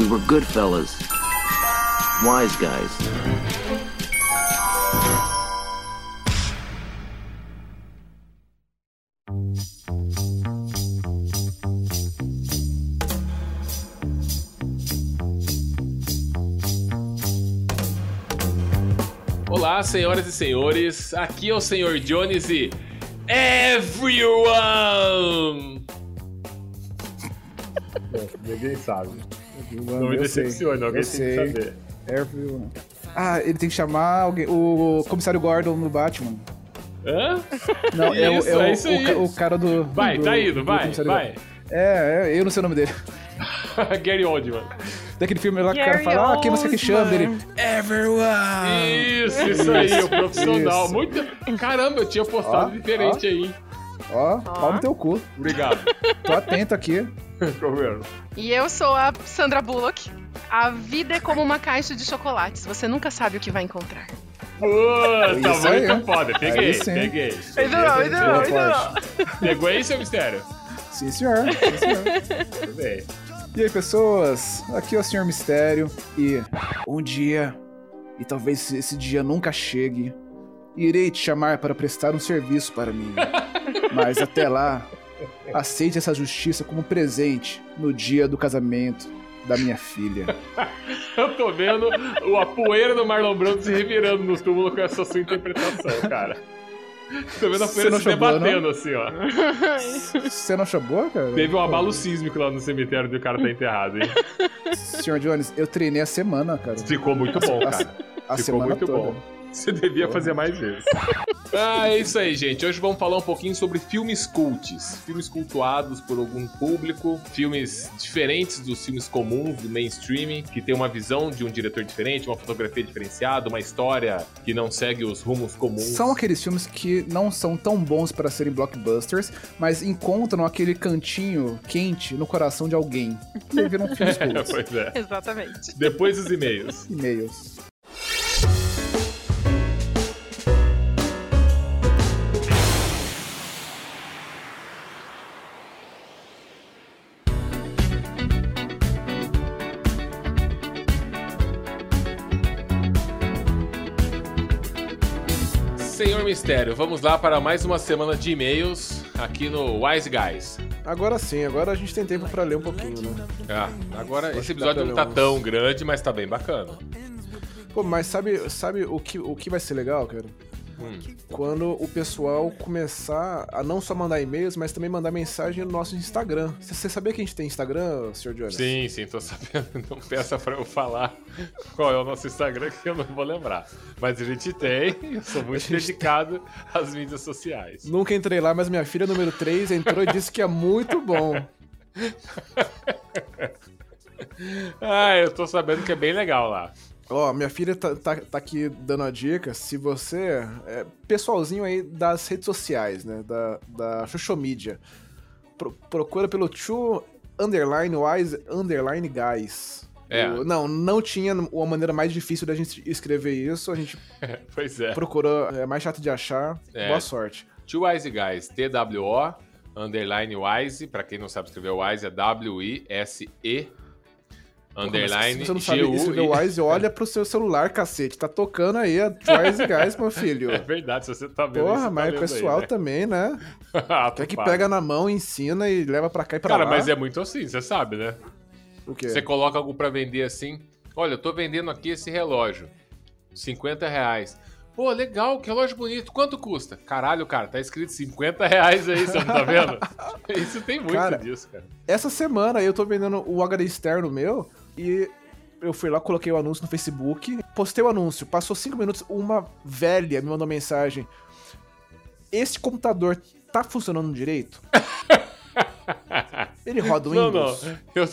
We were good fellas. Wise guys. Olá, senhoras e senhores. Aqui é o Senhor Jones e Everyone! Ninguém sabe. Everyone, Não me decepcione, alguém eu tem que saber. Everyone. Ah, ele tem que chamar alguém, o comissário Gordon no Batman. Hã? Não, é, o- Isso, é o, é isso o aí. ca- o cara do. Vai, do- tá indo, do vai, vai. Gordon. É, é, eu não sei o nome dele. Gary Oldman. Daquele filme lá que o cara fala, ah, quem você que chama? Dele, Everyone! Isso, isso aí, o profissional. Isso. Muito. Caramba, eu tinha postado Ó, diferente aí. Ó, pau no teu cu. Obrigado. Tô atento aqui. Tô vendo. E eu sou a Sandra Bullock. A vida é como uma caixa de chocolates. Você nunca sabe o que vai encontrar. Puta, Isso aí. muito foda. Peguei, Aí sim. peguei. Ainda não, ainda não, ainda não. Pegou aí, seu mistério? Sim, senhor. Sim, senhor. Tudo bem. E aí, pessoas? Aqui é o Senhor Mistério e um dia, e talvez esse dia nunca chegue, irei te chamar para prestar um serviço para mim. Mas até lá, aceite essa justiça como presente no dia do casamento da minha filha. Eu tô vendo o- a poeira do Marlon Brando se revirando no túmulo com essa sua interpretação, cara. Tô vendo a poeira não se chamou, debatendo assim, ó. Você não achou boa, cara? Teve um abalo sísmico lá no cemitério onde o cara tá enterrado, hein? Senhor Jones, eu treinei a semana, cara. Ficou muito bom, cara. A Ficou semana muito toda. bom. Você devia fazer mais vezes. Ah, é isso aí, gente. Hoje vamos falar um pouquinho sobre filmes cults. Filmes cultuados por algum público. Filmes diferentes dos filmes comuns, do mainstream, que tem uma visão de um diretor diferente, uma fotografia diferenciada, uma história que não segue os rumos comuns. São aqueles filmes que não são tão bons para serem blockbusters, mas encontram aquele cantinho quente no coração de alguém. E viram filmes É, cults. pois é. Exatamente. Depois dos e-mails. E-mails. Mistério, vamos lá para mais uma semana de e-mails aqui no Wise Guys. Agora sim, agora a gente tem tempo pra ler um pouquinho, né? Ah, agora esse episódio não tá tão grande, mas tá bem bacana. Pô, mas sabe, sabe o, que, o que vai ser legal, cara? Hum. Quando o pessoal começar a não só mandar e-mails, mas também mandar mensagem no nosso Instagram. Você sabia que a gente tem Instagram, Sr. Jones? Sim, sim, tô sabendo. Não peça pra eu falar qual é o nosso Instagram que eu não vou lembrar. Mas a gente tem, eu sou muito dedicado às mídias sociais. Nunca entrei lá, mas minha filha número 3 entrou e disse que é muito bom. Ah, eu tô sabendo que é bem legal lá. Ó, minha filha tá, tá, tá aqui dando a dica. Se você. É, pessoalzinho aí das redes sociais, né? Da, da social media. Pro- procura pelo Two Underline Wise Underline Guys. É. O- não, não tinha uma maneira mais difícil da gente escrever isso. A gente Pois é. procurou. É mais chato de achar. É. Boa sorte. Two Wise Guys, T-W-O, underline Wise, pra quem não sabe escrever Wise, é W-I-S-E, underline Se você não sabe G-U-I. Wise, olha pro seu celular, cacete. Tá tocando aí a Wise Guys, meu filho. É verdade, se você tá vendo isso, Porra, tá mas o lendo pessoal aí, né? também, né? Ah, Quer que pega na mão, ensina e leva pra cá e pra Cara, lá. mas é muito assim, você sabe, né? O quê? Você coloca algo pra vender assim. Olha, eu tô vendendo aqui esse relógio. 50 reais. Pô, legal, que relógio bonito. Quanto custa? Caralho, cara, tá escrito 50 reais aí, você não tá vendo? Isso tem muito Cara, disso, cara. Essa semana eu tô vendendo o HD externo meu e eu fui lá, coloquei o anúncio no Facebook, postei o anúncio, passou cinco minutos, uma velha me mandou mensagem. Esse computador tá funcionando direito? Ele roda o Não, não. Windows? Eu...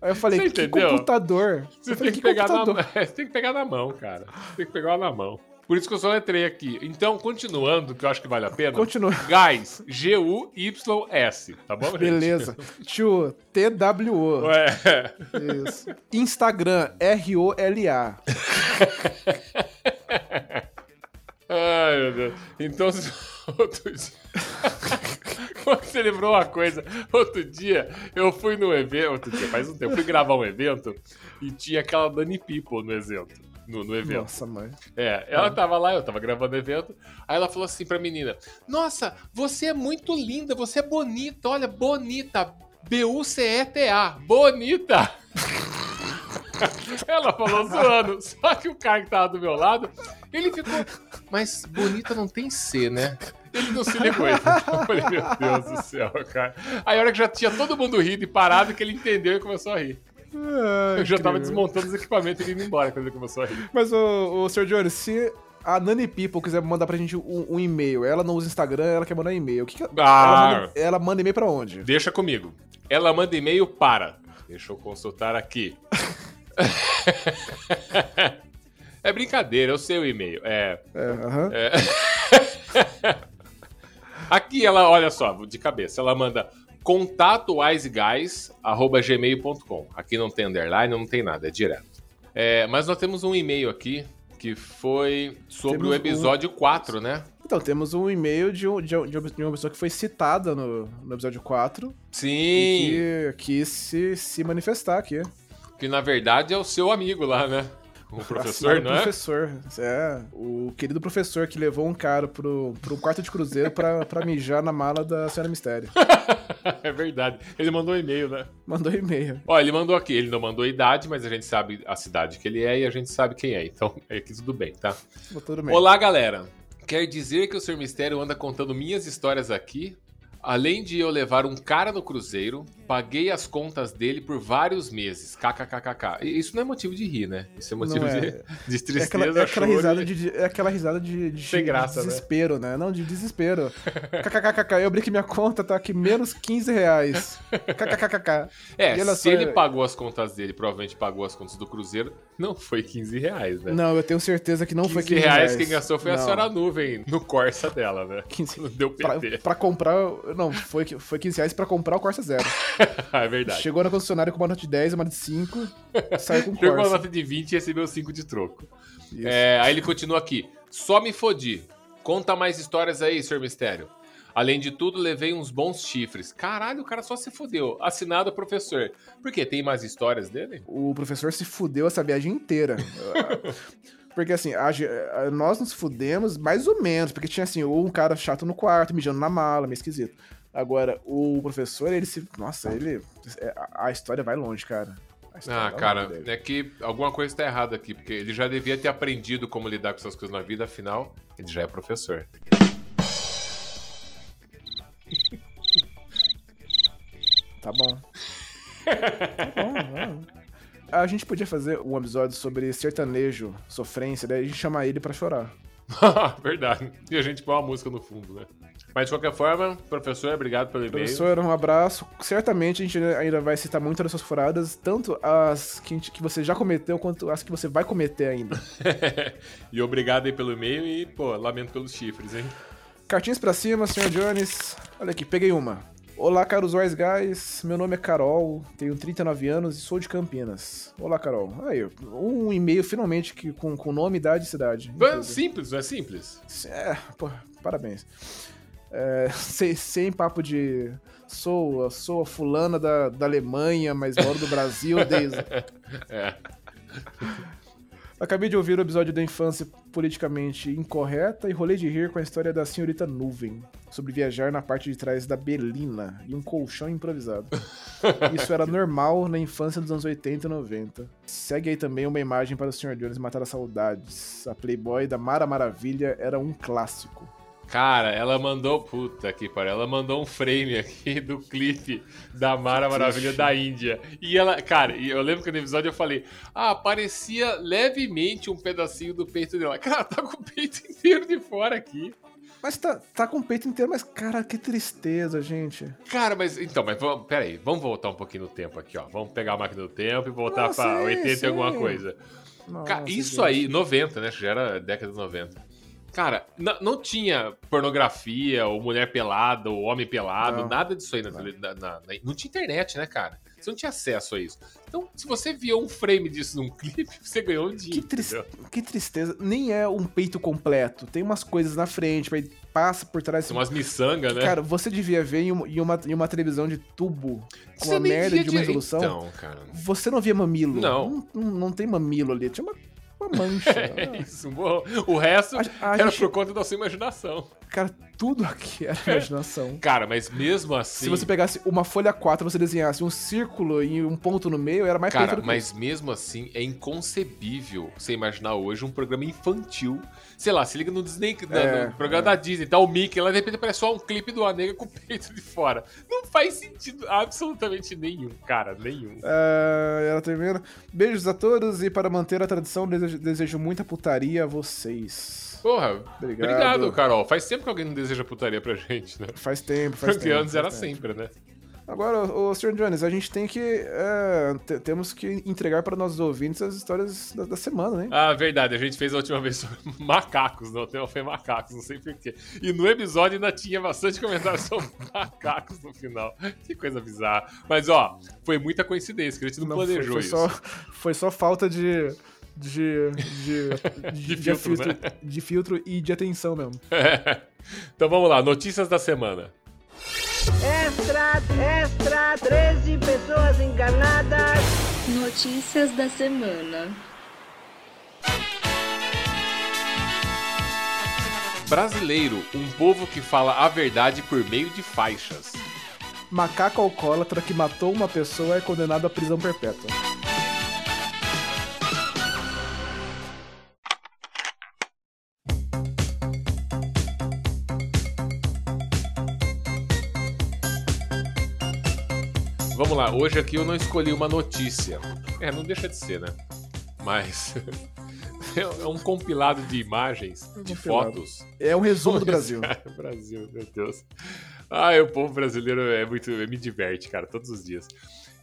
Aí eu falei, Você que entendeu? computador? Você eu falei, tem que, pegar na... computador? é, você tem que pegar na mão, cara. Você tem que pegar na mão. Por isso que eu só letrei aqui. Então, continuando, que eu acho que vale a pena. Continua. Guys, G-U-Y-S, tá bom, gente? Beleza. Tio, TWO. Ué. Isso. Instagram, R-O-L-A. Ai, meu Deus. Então, outro dia- Você lembrou uma coisa? Outro dia, eu fui no evento, outro dia, faz um tempo, eu fui gravar um evento e tinha aquela Dani People no evento. No, no evento. Nossa, mãe. É, ela tava lá, eu tava gravando o evento. Aí ela falou assim pra menina: Nossa, você é muito linda, você é bonita, olha, bonita. B-U-C-E-T-A, bonita. Ela falou zoando. Só que o cara que tava do meu lado, ele ficou. Mas bonita não tem C, né? Ele não se ligou. Eu falei, meu Deus do céu, cara. Aí a hora que já tinha todo mundo rindo e parado, que ele entendeu e começou a rir. Eu já tava desmontando os equipamentos e indo embora quando ele começou a rir. Mas, o, o Sr. Jones, se a Nani People quiser mandar pra gente um, um e-mail, ela não usa Instagram, ela quer mandar e-mail. O que, que ela, Ah. ela manda, ela manda e-mail pra onde? Deixa comigo. Ela manda e-mail para. Deixa eu consultar aqui. é brincadeira, eu sei o e-mail. É. É, aham. Aqui ela, olha só, de cabeça, ela manda contatowiseguys.gmail.com. Aqui não tem underline, não tem nada, é direto. É, mas nós temos um e-mail aqui que foi sobre Temos o episódio 4, né? Então, temos um e-mail de, um- de, um- de uma pessoa que foi citada no, no episódio 4 Sim, e que quis se, se manifestar aqui. que na verdade é o seu amigo lá, né? O professor, Assinado não é? professor. É, o querido professor que levou um cara pro, pro quarto de cruzeiro pra, pra mijar na mala da Senhora Mistério. é verdade. Ele mandou um e-mail, né? Mandou e-mail. Ó, ele mandou aqui. Ele não mandou a idade, mas a gente sabe a cidade que ele é e a gente sabe quem é. Então, é aqui tudo bem, tá? Tudo bem. Olá, galera. Quer dizer que o Sr. Mistério anda contando minhas histórias aqui? Além de eu levar um cara no cruzeiro, paguei as contas dele por vários meses. KKKKK. Isso não é motivo de rir, né? Isso é motivo é. de, de É tristeza, aquela, é aquela risada de, é aquela risada de, de, Sem de graça, né? desespero, né? Não, de desespero. KKKKK, eu abri que minha conta tá aqui menos 15 reais. KKKKK. É, se só, ele pagou as contas dele, provavelmente pagou as contas do cruzeiro, não foi 15 reais, né? Não, eu tenho certeza que não 15 foi 15 reais reais. quem gastou foi a Não. senhora nuvem no Corsa dela, né? 15 Não deu Pra, PT. pra comprar. Não, foi, foi 15 reais pra comprar o Corsa Zero. é verdade. Chegou na concessionária com uma nota de 10, uma de 5, saiu com Chegou a Corsa. nota de 20 e recebeu 5 de troco. É, aí ele continua aqui. Só me fodi. Conta mais histórias aí, Sr. Mistério. Além de tudo, levei uns bons chifres. Caralho, o cara só se fodeu. Assinado professor. Por quê? Tem mais histórias dele? O professor se fudeu essa viagem inteira. Porque assim, a a- nós nos fudemos mais ou menos, porque tinha assim, ou um cara chato no quarto, mijando na mala, meio esquisito. Agora, o professor, ele se. Nossa, ele. é, A, história vai longe, cara. Ah, cara, é que alguma coisa tá errada aqui, porque ele já devia ter aprendido como lidar com essas coisas na vida, afinal, ele já é professor. Tá bom. tá bom, vamos. A gente podia fazer um episódio sobre sertanejo, sofrência, daí a gente chama ele pra chorar. Verdade. E a gente põe uma música no fundo, né? Mas de qualquer forma, professor, obrigado pelo e-mail. Professor, um abraço. Certamente a gente ainda vai citar muito das suas furadas, tanto as que, gente- que você já cometeu, quanto as que você vai cometer ainda. e obrigado aí pelo e-mail e, pô, lamento pelos chifres, hein? Cartinhas pra cima, Sr. Jones. Olha aqui, peguei uma. Olá, caros Wise Guys. Meu nome é Carol, tenho 39 anos e sou de Campinas. Olá, Carol. Aí, um e-mail finalmente que, com, com nome, idade e cidade. Simples, não é simples? É, pô, parabéns. É, sem, sem papo de. Sou, sou a fulana da, da Alemanha, mas moro do Brasil desde. É. Acabei de ouvir o episódio da infância politicamente incorreta e rolei de rir com a história da senhorita Nuvem, sobre viajar na parte de trás da Belina e um colchão improvisado. Isso era normal na infância dos anos 80 e 90. Segue aí também uma imagem para o Sr. Jones matar as saudades. A Playboy da Mara Maravilha era um clássico. Cara, ela mandou. Puta que pariu. Ela mandou um frame aqui do clipe da Mara Maravilha da Índia. E ela. Cara, eu lembro que no episódio eu falei. Ah, parecia levemente um pedacinho do peito dela. Cara, tá com o peito inteiro de fora aqui. Mas tá, tá com o peito inteiro, mas cara, que tristeza, gente. Cara, mas. Então, mas vamos, peraí. Vamos voltar um pouquinho no tempo aqui, ó. Vamos pegar a máquina do tempo e voltar pra sim, 80 e alguma coisa. Nossa, isso gente. aí, 90, né? Já era década de 90. Cara, não tinha pornografia, ou mulher pelada, ou homem pelado, Não. nada disso aí na, na- na- Não tinha internet, né, cara? Você não tinha acesso a isso. Então, se você via um frame disso num clipe, você ganhou um dia. Que, tris- que tristeza. Nem é um peito completo. Tem umas coisas na frente, aí passa por trás. Tem umas miçangas, né? Cara, você devia ver em uma, em uma, televisão de tubo com Você uma merda de uma resolução. Então, cara. Você não via mamilo. Não, não, não tem mamilo ali. Tinha uma, uma mancha. É isso, bom. O resto A- a era gente- por conta da sua imaginação. Cara, tudo aqui era imaginação. Cara, mas mesmo assim. Se você pegasse uma folha 4 você desenhasse um círculo e um ponto no meio, era mais Cara, mas mesmo assim é inconcebível você imaginar hoje um programa infantil. Sei lá, se liga no Disney, na- É, no programa da Disney, tá o Mickey, lá de repente aparece só um clipe do Anega com o peito de fora. Não faz sentido absolutamente nenhum, cara, nenhum. Ah, ela termina. Beijos a todos e para manter a tradição, desejo, desejo muita putaria a vocês. Porra, Obrigado. obrigado, Carol. Faz tempo que alguém não deseja putaria pra gente, né? Faz tempo, faz Porque tempo. antes faz era tempo. sempre, né? Agora, o Sr. Jones, a gente tem que. é, te- temos que entregar para nossos ouvintes as histórias da, da semana, né? Ah, verdade, a gente fez a última vez sobre macacos, não, o tema foi macacos, não sei porquê. E no episódio ainda tinha bastante comentário sobre macacos no final. Que coisa bizarra. Mas ó, foi muita coincidência, que a gente não, Não, foi- planejou foi, isso. Só, foi só falta de. De, de, De filtro, né? de filtro e de atenção mesmo. então vamos lá, notícias da semana. Extra, extra, 13 pessoas enganadas. Notícias da semana. Brasileiro, um povo que fala a verdade por meio de faixas. Macaco alcoólatra que matou uma pessoa é condenado à prisão perpétua. Vamos lá, hoje aqui eu não escolhi uma notícia. É, não deixa de ser, né? Mas é um compilado de imagens, de compilado. fotos. É um resumo do Brasil. Cara, Brasil, meu Deus. Ai, o povo brasileiro é muito. me diverte, cara, todos os dias.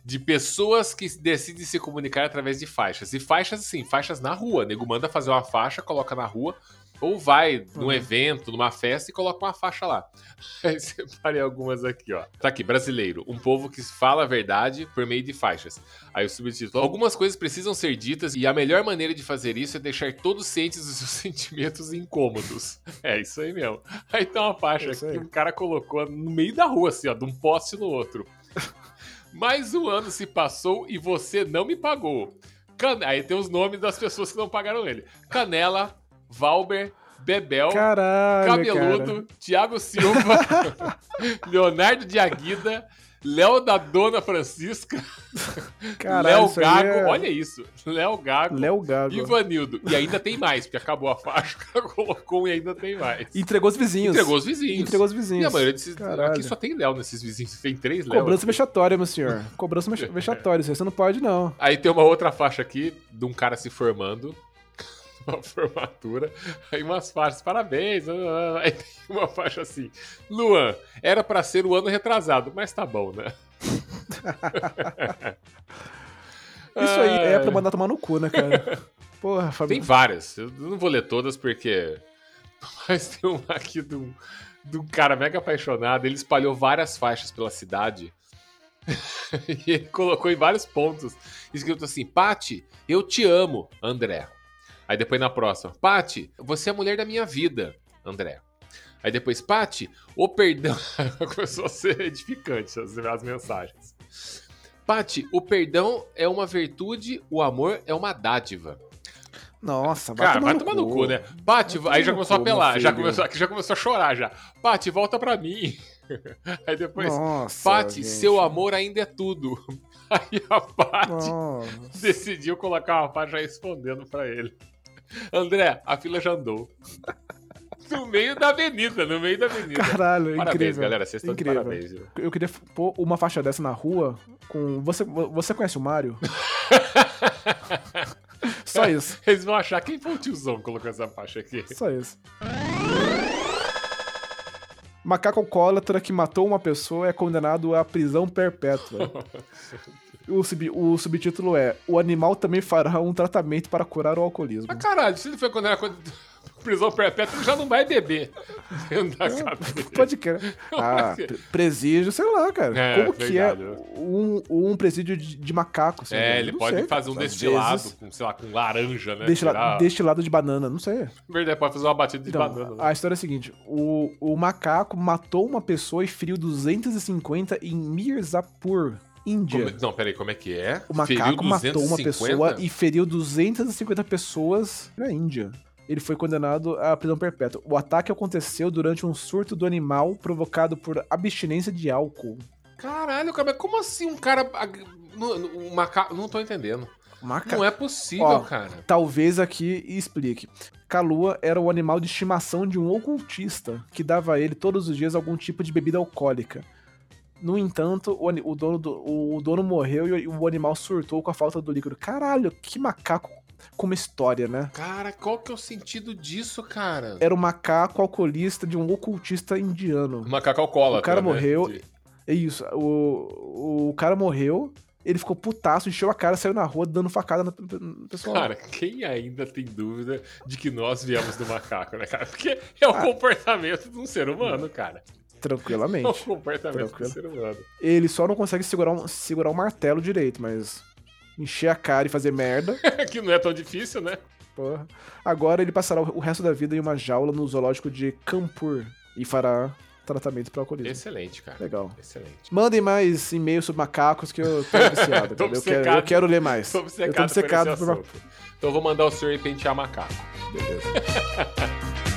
De pessoas que decidem se comunicar através de faixas. E faixas, assim, faixas na rua. O nego manda fazer uma faixa, coloca na rua. Ou vai num Uhum. evento, numa festa e coloca uma faixa lá. Aí separei algumas aqui, ó. Tá aqui, brasileiro. Um povo que fala a verdade por meio de faixas. Aí o subtítulo. Algumas coisas precisam ser ditas e a melhor maneira de fazer isso é deixar todos cientes dos seus sentimentos incômodos. É isso aí mesmo. Aí tem uma faixa É que o cara colocou no meio da rua, assim, ó, de um poste no outro. Mais um ano se passou e você não me pagou. Can- Aí tem os nomes das pessoas que não pagaram ele: Canela, Valber, Bebel, Caralho, Cabeludo, cara. Thiago Silva, Leonardo de Aguida, Léo da Dona Francisca, Caralho, Léo Gago, é- olha isso, Léo Gago, Léo Gago. Ivanildo. E ainda tem mais, porque acabou a faixa, o cara colocou um e ainda tem mais. Entregou os vizinhos. Entregou os vizinhos. Entregou os E vizinhos. a maioria desses. Caralho. Aqui só tem Léo nesses vizinhos. Tem três Léo. Cobrança aqui. vexatória, meu senhor. Cobrança vex- vexatória. Isso aí você não pode, não. Aí tem uma outra faixa aqui de um cara se formando. Uma formatura. Aí umas faixas, parabéns. Aí tem uma faixa assim. Luan, era pra ser o ano retrasado, mas tá bom, né? Isso aí é pra mandar tomar no cu, né, cara? Porra, Tem várias. Eu não vou ler todas porque. Mas tem uma aqui de um cara mega apaixonado. Ele espalhou várias faixas pela cidade. e ele colocou em vários pontos. Escrito assim: Pati, eu te amo, André. Aí depois na próxima: Pati, você é a mulher da minha vida, André. Aí depois, Pati, o perdão. Começou a ser edificante as, as mensagens. Pati, o perdão é uma virtude, o amor é uma dádiva. Nossa, vai Cara, tomar vai no tomar no cu. né? Pati, aí já começou a cu, meu apelar, já começou, aqui já começou a chorar já. Pati, volta pra mim. Aí depois, Nossa, Pati, gente. seu amor ainda é tudo. Aí a Pati Nossa. decidiu colocar uma faixa respondendo pra ele. André, a fila já andou. No meio da avenida, no meio da avenida. Caralho, parabéns, incrível. galera, vocês estão de Incrível. parabéns. viu? Eu queria pôr uma faixa dessa na rua com. Você, você conhece o Mário? Só isso. Eles vão achar quem foi o tiozão que colocou essa faixa aqui. Só isso. Macaco alcoólatra que matou uma pessoa é condenado à prisão perpétua. O, sub- o subtítulo é: O animal também fará um tratamento para curar o alcoolismo. Mas caralho, se ele foi condenado a prisão perpétua já não vai beber. Pode crer. Ah, pre- presídio, sei lá, cara. É, Como que é verdade. um, um presídio de, de macaco? É, ele pode sei, fazer um cara. Destilado vezes, com, sei lá, com laranja, né? Destila, Tirar- destilado de banana, não sei. Verdade, pode fazer uma batida de Então, banana. né? a história é a seguinte: o, o macaco matou uma pessoa e feriu 250 em Mirzapur, Índia. Como- Não, peraí, como é que é? O macaco matou uma 250? pessoa e feriu 250 pessoas na Índia. Ele foi condenado à prisão perpétua. O ataque aconteceu durante um surto do animal provocado por abstinência de álcool. Caralho, cara, mas como assim um cara. Um macaco. Não tô entendendo. Maca... Não é possível, Ó, cara. Talvez aqui explique. Kalua era o animal de estimação de um ocultista que dava a ele todos os dias algum tipo de bebida alcoólica. No entanto, o, o dono, do- o dono morreu e o animal surtou com a falta do líquido. Caralho, que macaco com uma história, né? Cara, qual que é o sentido disso, cara? Era o macaco alcoolista de um ocultista indiano. Macaco alcoólatra, O cara né? morreu. De- É isso. O, o cara morreu, ele ficou putaço, encheu a cara, saiu na rua dando facada no, no pessoal. Cara, quem ainda tem dúvida de que nós viemos do macaco, né, cara? Porque é o Ah. comportamento de um ser humano, cara. É Tranquilamente. comportamento Tranquilo. do ser humano. Ele só não consegue segurar um, segurar um martelo direito, mas encher a cara e fazer merda. que não é tão difícil, né? Porra. Agora ele passará o resto da vida em uma jaula no zoológico de Kanpur e fará tratamento para alcoolismo. Excelente, cara. Legal. Excelente. Mandem mais e-mails sobre macacos que eu tô viciado. Tô eu, quero, obcecado. eu quero ler mais. Tô eu tô obcecado, por obcecado por. Então eu vou mandar o senhor ir pentear macaco. Beleza.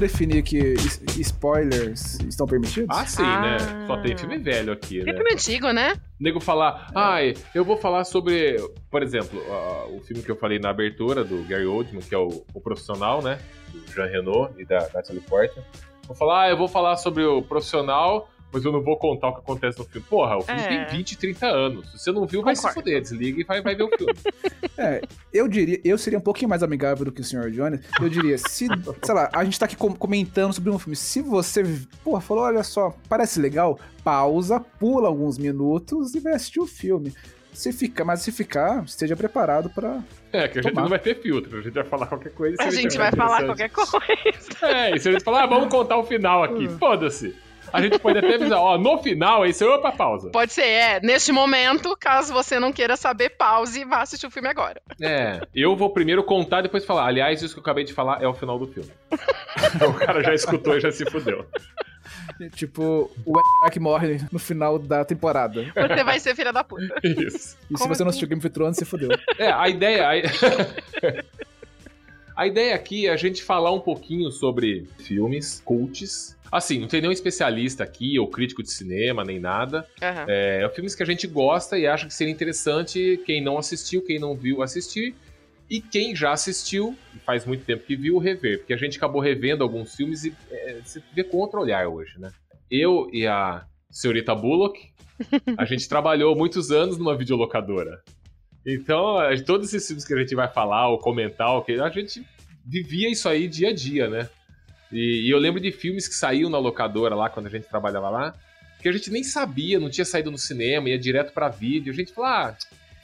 definir que spoilers estão permitidos? Ah, sim, Ah. né? Só tem filme velho aqui, É né? filme antigo, né? nego falar, ai, eu vou falar sobre, por exemplo, ah, o filme que eu falei na abertura do Gary Oldman, que é o, o Profissional, né? Do Jean Renault e da Natalie Portman. Vou falar, ah, eu vou falar sobre o Profissional, mas eu não vou contar o que acontece no filme. Porra, o filme É. tem 20, 30 anos. Se você não viu, vai se Concordo. fuder. Desliga e vai, vai ver o filme. É, eu diria, eu seria um pouquinho mais amigável do que o Sr. Johnny. Eu diria, se, sei lá, a gente tá aqui com- comentando sobre um filme. Se você, porra, falou, olha só, parece legal, pausa, pula alguns minutos e vai assistir o filme. Se ficar, mas se ficar, esteja preparado pra. É, que a gente Tomar. não vai ter filtro. A gente vai falar qualquer coisa. se A gente achar vai falar qualquer coisa. É, e se a gente falar, ah, vamos contar o final aqui. Foda-se. A gente pode até avisar, ó, no final, aí você opa, pausa. Pode ser, é. Neste momento, caso você não queira saber, pause e vá assistir o filme agora. É, eu vou primeiro contar e depois falar. Aliás, isso que eu acabei de falar é o final do filme. o cara já escutou e já se fudeu. Tipo, o que morre no final da temporada. Você vai ser filha da puta. Isso. E se Como você não assim? assistiu Game of Thrones, você fodeu. É, a ideia. A... a ideia aqui é a gente falar um pouquinho sobre filmes, cults. Assim, não tem nenhum especialista aqui, ou crítico de cinema, nem nada. Aham. É, filmes que a gente gosta e acha que seria interessante quem não assistiu, quem não viu, assistir. E quem já assistiu, faz muito tempo que viu, rever. Porque a gente acabou revendo alguns filmes e é, se vê com outro olhar hoje, né? Eu e a senhorita Bullock, a gente trabalhou muitos anos numa videolocadora. Então, todos esses filmes que a gente vai falar ou comentar, a gente vivia isso aí dia a dia, né? E, e eu lembro de filmes que saíam na locadora lá, quando a gente trabalhava lá, que a gente nem sabia, não tinha saído no cinema, ia direto pra vídeo. A gente falava, ah,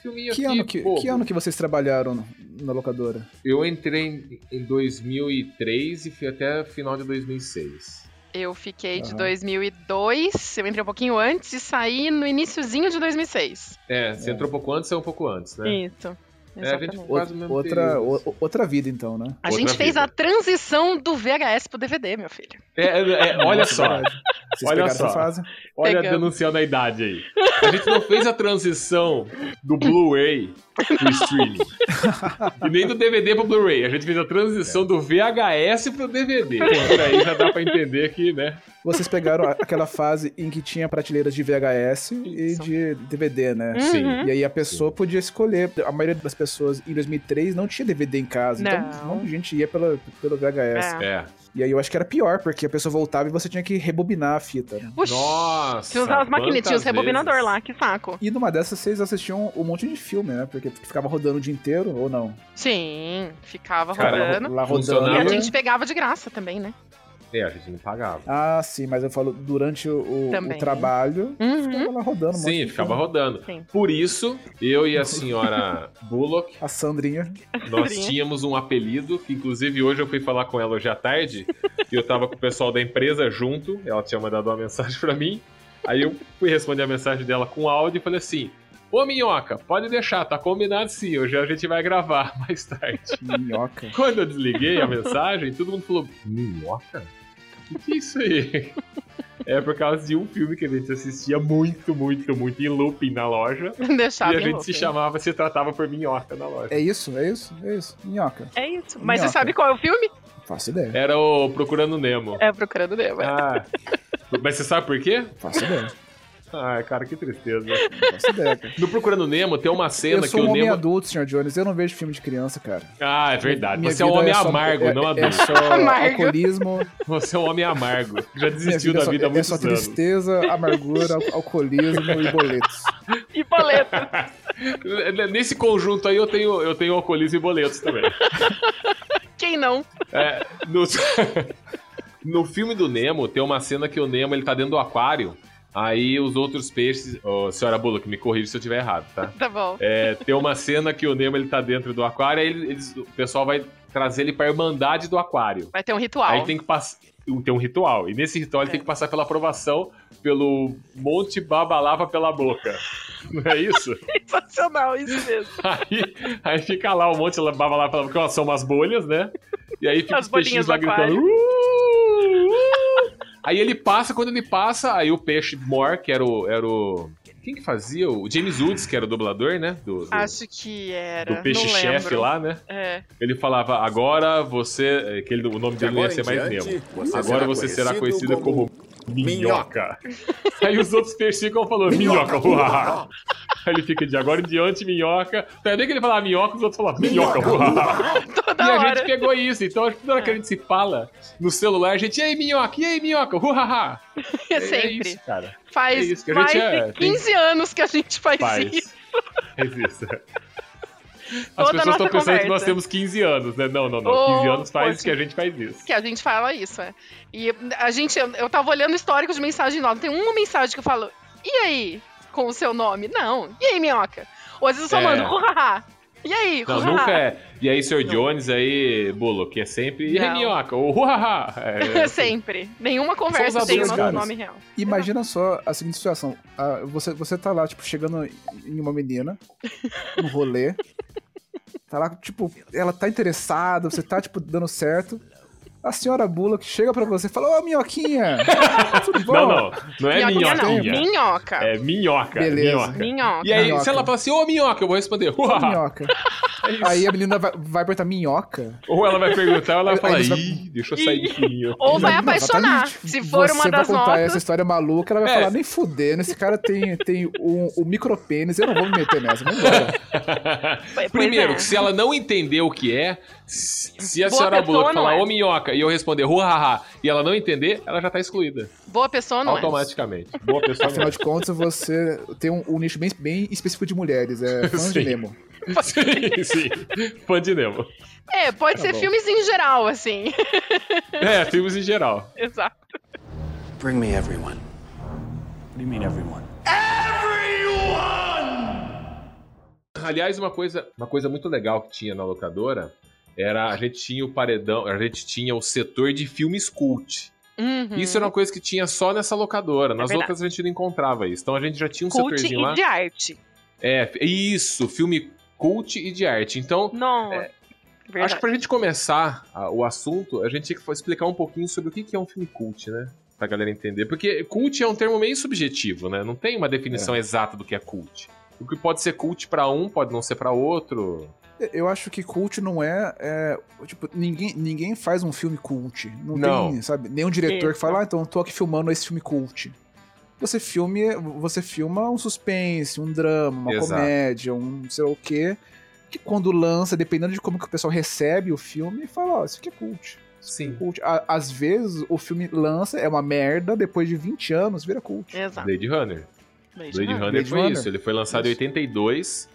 filminho Que aqui, ano que, que ano que vocês trabalharam na locadora? Eu entrei em, em 2003 e fui até final de 2006. Eu fiquei de Aham. 2002, eu entrei um pouquinho antes e saí no iniciozinho de 2006. É, você É. entrou um pouco antes, saiu um pouco antes, né? Isso. É, a gente quase o mesmo Outra, o- outra vida, então, né? A outra gente fez vida. a transição do VHS pro DVD, meu filho. É, é, é, olha Nossa, só, verdade. Vocês Olha pegaram só. essa fase? olha Pegamos. denunciando a idade aí. A gente não fez a transição do Blu-ray pro streaming. e nem do DVD pro Blu-ray. A gente fez a transição do VHS pro DVD. Por aí já dá pra entender que, né? Vocês pegaram a- aquela fase em que tinha prateleiras de VHS e de DVD, né? Sim. Uhum. E aí a pessoa podia escolher. A maioria das pessoas em 2003 não tinha DVD em casa. Então Não. um monte de gente ia pela, pelo VHS. É. É. E aí eu acho que era pior, porque a pessoa voltava e você tinha que rebobinar a fita. né? Puxa, Nossa. Tinha usar as maquininhas, tinha os rebobinador vezes? lá, que saco. E numa dessas vocês assistiam um monte de filme, né? Porque Que ficava rodando o dia inteiro, ou não? Sim, ficava Cara, rodando. Lá rodando. E a gente pegava de graça também, né? É, a gente não pagava. Ah, sim, mas eu falo durante o, o- trabalho, Uhum. ficava lá rodando. um Sim, ficava filme. rodando. Sim. Por isso, eu e a senhora Bullock, A Sandrinha. nós tínhamos um apelido, que inclusive hoje eu fui falar com ela hoje à tarde, e eu tava com o pessoal da empresa junto, ela tinha mandado uma mensagem pra mim, aí eu fui responder a mensagem dela com áudio e falei assim, Ô Minhoca, pode deixar, tá combinado sim, hoje a gente vai gravar mais tarde. Minhoca. Quando eu desliguei a mensagem, todo mundo falou: Minhoca? O que é isso aí? É por causa de um filme que a gente assistia muito, muito, muito em looping na loja. Deixava e a gente looping. se chamava, se tratava por minhoca na loja. É isso, é isso, é isso. Minhoca. É isso. Mas Minhoca. você sabe qual é o filme? Faço ideia. Era o Procurando Nemo. É Procurando Nemo. Ah. Mas você sabe por quê? Faço ideia. Ai, cara, que tristeza. Faço ideia, cara. No Procurando Nemo tem uma Eu cena que sou um o homem Nemo. adulto, Senhor Jones. Eu não vejo filme de criança, cara. Ah, é verdade. Minha Você é um vida homem só- amargo, é- não é, adulto. É só Amargo. alcoolismo. Você é um homem amargo. Já desistiu vida da é só, vida há é muitos só anos. tristeza, amargura, al- alcoolismo e boletos. E boleto. Nesse conjunto aí eu tenho, eu tenho alcoolismo e boletos também. Quem não? É, no, no filme do Nemo, tem uma cena que o Nemo ele tá dentro do aquário. Aí os outros peixes. Ô, senhora Bullock, me corrija se eu estiver errado, tá? Tá bom. É, tem uma cena que o Nemo ele tá dentro do aquário, aí ele- eles- o pessoal vai trazer ele pra Irmandade do Aquário. Vai ter um ritual. Aí tem que passar. Tem um ritual. E nesse ritual ele É. tem que passar pela aprovação pelo Monte Babalava pela boca. Não é isso? Sensacional, isso mesmo. Aí, aí fica lá o monte Babalava pela boca, são umas bolhas, né? E aí fica As os peixinhos lá do gritando. aquário. "Uh, uh". Aí ele passa, quando ele passa, aí o peixe Mor, que era o. Era o quem que fazia? O James Woods, que era o dublador, né? Do, do, Acho que era. do peixe-chefe lá, né? É. Ele falava, agora você. Que ele, o nome dele não ia ser mais Nemo. Agora você será conhecido como, Minhoca. Aí os outros peixes ficam falando, Minhoca, uá. Aí ele fica de agora em diante, Minhoca. Até bem que ele falava Minhoca, os outros falavam Minhoca, E a hora. gente pegou isso. Então, acho que toda hora que a gente se fala no celular, a gente, e aí, Minhoca, e aí, Minhoca, uá. É sempre. isso, cara. Faz É isso que a mais é- de 15 anos que a gente faz, Faz. isso. Faz isso. As Toda pessoas estão pensando que nós conversa. temos 15 anos, né? Não, não, não. Ô, 15 anos faz poxa. que a gente faz isso. Que a gente fala isso, é. E a gente, eu, eu tava olhando o histórico de mensagem nova. Tem uma mensagem que eu falo, e aí? Com o seu nome? Não. E aí, minhoca? Ou às vezes eu só É. mando, uhaha. E aí, Não, uhaha? nunca é. E aí, Sr. Jones, aí, Bulo, que é sempre. E aí, minhoca? Ou uhaha. É, assim. Sempre. Nenhuma conversa tem o nosso nome real. Imagina só a seguinte situação. Ah, você, você tá lá, tipo, chegando em uma menina, no rolê. Tá lá, tipo, ela tá interessada, você tá, tipo, dando certo. A senhora Bula que chega pra você e fala, ô, minhoquinha! Tudo bom? Não, não. Não é Minhoquinha não. Minhoca. É minhoca. Beleza. Minhoca. Minhoca. E aí, Minhoca. se ela fala assim, ô minhoca, eu vou responder, uhaha. minhoca. É. Aí a menina vai, vai apertar minhoca. Ou ela vai perguntar, ou ela vai Aí falar, você vai- ih, deixa eu sair de fininho. Ou vai Não, apaixonar. exatamente. Se for uma Você das vai contar notas. essa história maluca, ela vai É. falar, nem fudendo, esse cara tem, tem um, um micropênis, eu não vou me meter nessa, vamos embora. Pois Primeiro, é. que se ela não entender o que é, se a Boa senhora Bullock falar, é. ô minhoca, e eu responder, uhaha, e ela não entender, ela já tá excluída. Boa pessoa não é. automaticamente. Boa pessoa não Afinal é. de contas, você tem um, um nicho bem, bem específico de mulheres, é fã de Sim. Nemo. sim, sim. Fã de Nemo. É, pode Tá ser bom. filmes em geral, assim. É, filmes em geral. Exato. Bring me everyone. What do you mean, everyone? Aliás, uma coisa, uma coisa muito legal que tinha na locadora era a gente tinha o paredão, a gente tinha o setor de filmes cult. Uhum. Isso era uma coisa que tinha só nessa locadora. Nas verdade. outras a gente não encontrava isso. Então a gente já tinha um Cult setorzinho e lá. de arte. É, isso, filme cult e de arte. Então, Não. É, acho que pra gente começar ah, o assunto, a gente tinha que explicar um pouquinho sobre o que que é um filme cult, né? Pra galera entender. Porque cult é um termo meio subjetivo, né? Não tem uma definição exata do que é cult. O que pode ser cult pra um, pode não ser pra outro. Eu acho que cult não é, é, Tipo, ninguém, ninguém faz um filme cult. Não, Não. tem, sabe? Nenhum diretor que fala, ah, então eu tô aqui filmando esse filme cult. Você, filme, você filma um suspense, um drama, uma Exato. comédia, um sei lá o quê. Que quando lança, dependendo de como que o pessoal recebe o filme, fala, ó, isso aqui é cult. Sim. cult. À- Às vezes o filme lança, é uma merda, depois de 20 anos vira cult. Exato. Blade Runner. Blade Blade Runner. Blade foi Runner. isso. Ele foi lançado em Isso. 82.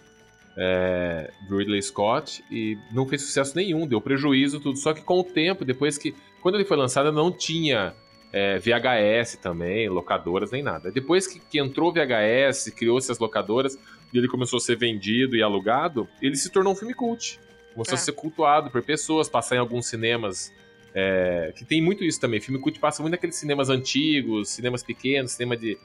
É, do Ridley Scott e não fez sucesso nenhum, deu prejuízo, tudo. Só que com o tempo, depois que. Quando ele foi lançado, não tinha é, VHS também, locadoras, nem nada. Depois que, que entrou VHS, criou-se as locadoras, e ele começou a ser vendido e alugado, ele se tornou um filme cult. Começou É. a ser cultuado por pessoas, passar em alguns cinemas. é, que tem muito isso também. Filme cult passa muito naqueles cinemas antigos, cinemas pequenos, cinema de.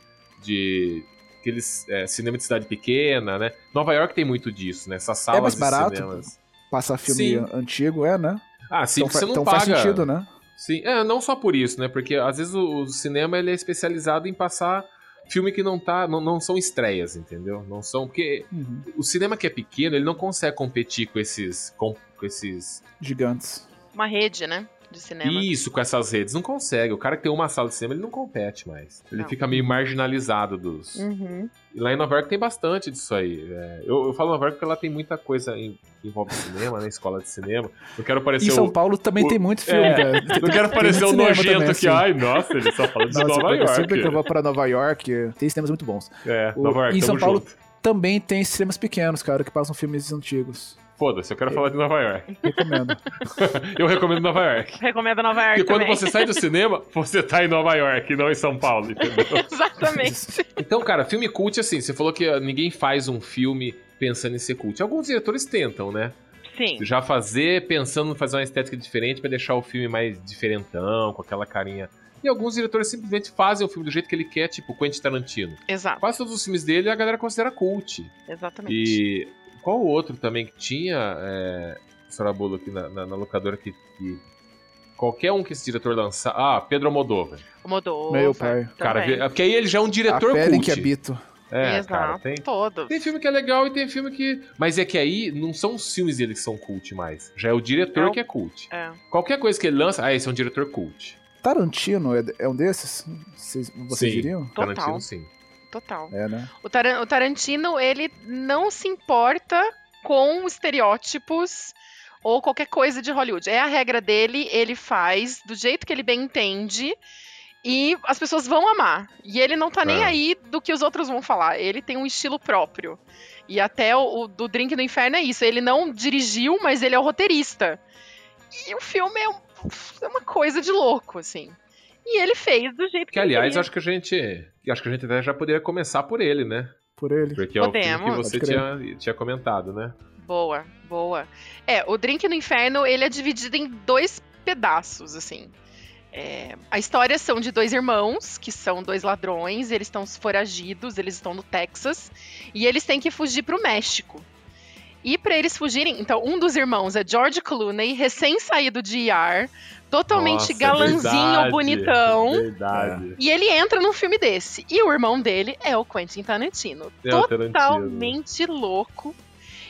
de aqueles é, cinema de cidade pequena, né? Nova York tem muito disso, né? Essas salas mais de barato? cinemas. Passar filme Sim. antigo, é, né? Ah, sim, então porque você não então paga. faz sentido, né? Sim, é, não só por isso, né? Porque às vezes o, o cinema ele é especializado em passar filme que não tá, não, não são estreias, entendeu? Não são porque Uhum. o cinema que é pequeno, ele não consegue competir com esses com, com esses Gigantes. Uma rede, né? De cinema. isso, com essas redes, não consegue. O cara que tem uma sala de cinema, ele não compete mais. Ele Não. fica meio marginalizado dos. Uhum. E lá em Nova York tem bastante disso aí. É, eu, eu falo Nova York porque lá tem muita coisa em- que envolve cinema, né? Escola de cinema. Eu quero parecer Em São o- Paulo também o- tem muito filme, É, cara. Não quero parecer um cinema nojento também, aqui. Ai, nossa, ele só fala de Nossa, Nova York. sempre que eu vou pra Nova York, tem cinemas muito bons. É, O- Nova York, em São Paulo- junto. Também tem cinemas pequenos, cara, que passam filmes antigos. Foda-se, eu quero falar de Nova York. Recomendo. Eu recomendo Nova York. Recomendo Nova York Porque quando também. você sai do cinema, você tá em Nova York, não em São Paulo, entendeu? Exatamente. Então, cara, filme cult, assim, você falou que ninguém faz um filme pensando em ser cult. Alguns diretores tentam, né? Sim. Já fazer pensando em fazer uma estética diferente pra deixar o filme mais diferentão, com aquela carinha. E alguns diretores simplesmente fazem o filme do jeito que ele quer, tipo Quentin Tarantino. Exato. Quase todos os filmes dele a galera considera cult. Exatamente. E qual o outro também que tinha, é, Sorabulo, aqui na, na- na locadora que, que qualquer um que esse diretor lançar... Ah, Pedro Almodóvar. Moldova. Meu pai. Cara, também. porque aí ele já é um diretor a pele cult. que habito. É, Exato. cara, tem, Todo. tem filme que é legal e tem filme que... Mas é que aí não são os filmes dele que são cult mais. Já é o diretor É o- que é cult. É. Qualquer coisa que ele lança, ah, esse é um diretor cult. Tarantino é, é um desses? Vocês, vocês Sim. diriam? Total. Tarantino, sim. Total. É, né? O, Taran- o Tarantino, ele não se importa com estereótipos ou qualquer coisa de Hollywood. É a regra dele, ele faz do jeito que ele bem entende e as pessoas vão amar. E ele não tá nem É. aí do que os outros vão falar. Ele tem um estilo próprio. E até o, o do Drink do Inferno é isso. Ele não dirigiu, mas ele é o roteirista. E o filme é, um- é uma coisa de louco, assim. E ele fez do jeito que, Que, ele aliás, queria. acho que a gente... Acho que a gente até já poderia começar por ele, né? Por ele. Porque é o filme que Podemos. você tinha, tinha comentado, né? Boa, boa. É, o Drink no Inferno, ele é dividido em dois pedaços, assim. É, a história são de dois irmãos, que são dois ladrões, eles estão foragidos, eles estão no Texas, e eles têm que fugir pro México. E para eles fugirem, então, um dos irmãos é George Clooney, recém-saído de ER, totalmente Nossa, galanzinho, verdade, bonitão. Verdade. E ele entra num filme desse. E o irmão dele é o Quentin Tarantino. É o Tarantino. Totalmente louco.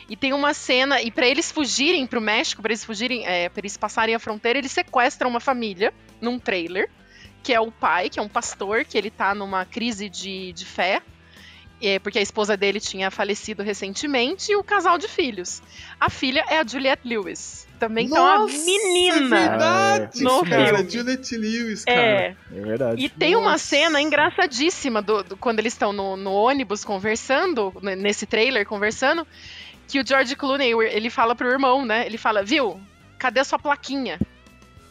E tem uma cena, e pra eles fugirem pro México, pra eles fugirem, é, para eles passarem a fronteira, eles sequestram uma família num trailer, que é o pai, que é um pastor, que ele tá numa crise de, de fé, é, porque a esposa dele tinha falecido recentemente, e o casal de filhos. A filha é a Juliette Lewis. Também tá uma menina. verdade, no cara. filme. Juliette Lewis, cara. É, É verdade. e tem uma Nossa. cena engraçadíssima do, do- quando eles estão no, no ônibus conversando, nesse trailer conversando, que o George Clooney, ele fala pro irmão, né? Ele fala, viu, cadê a sua plaquinha?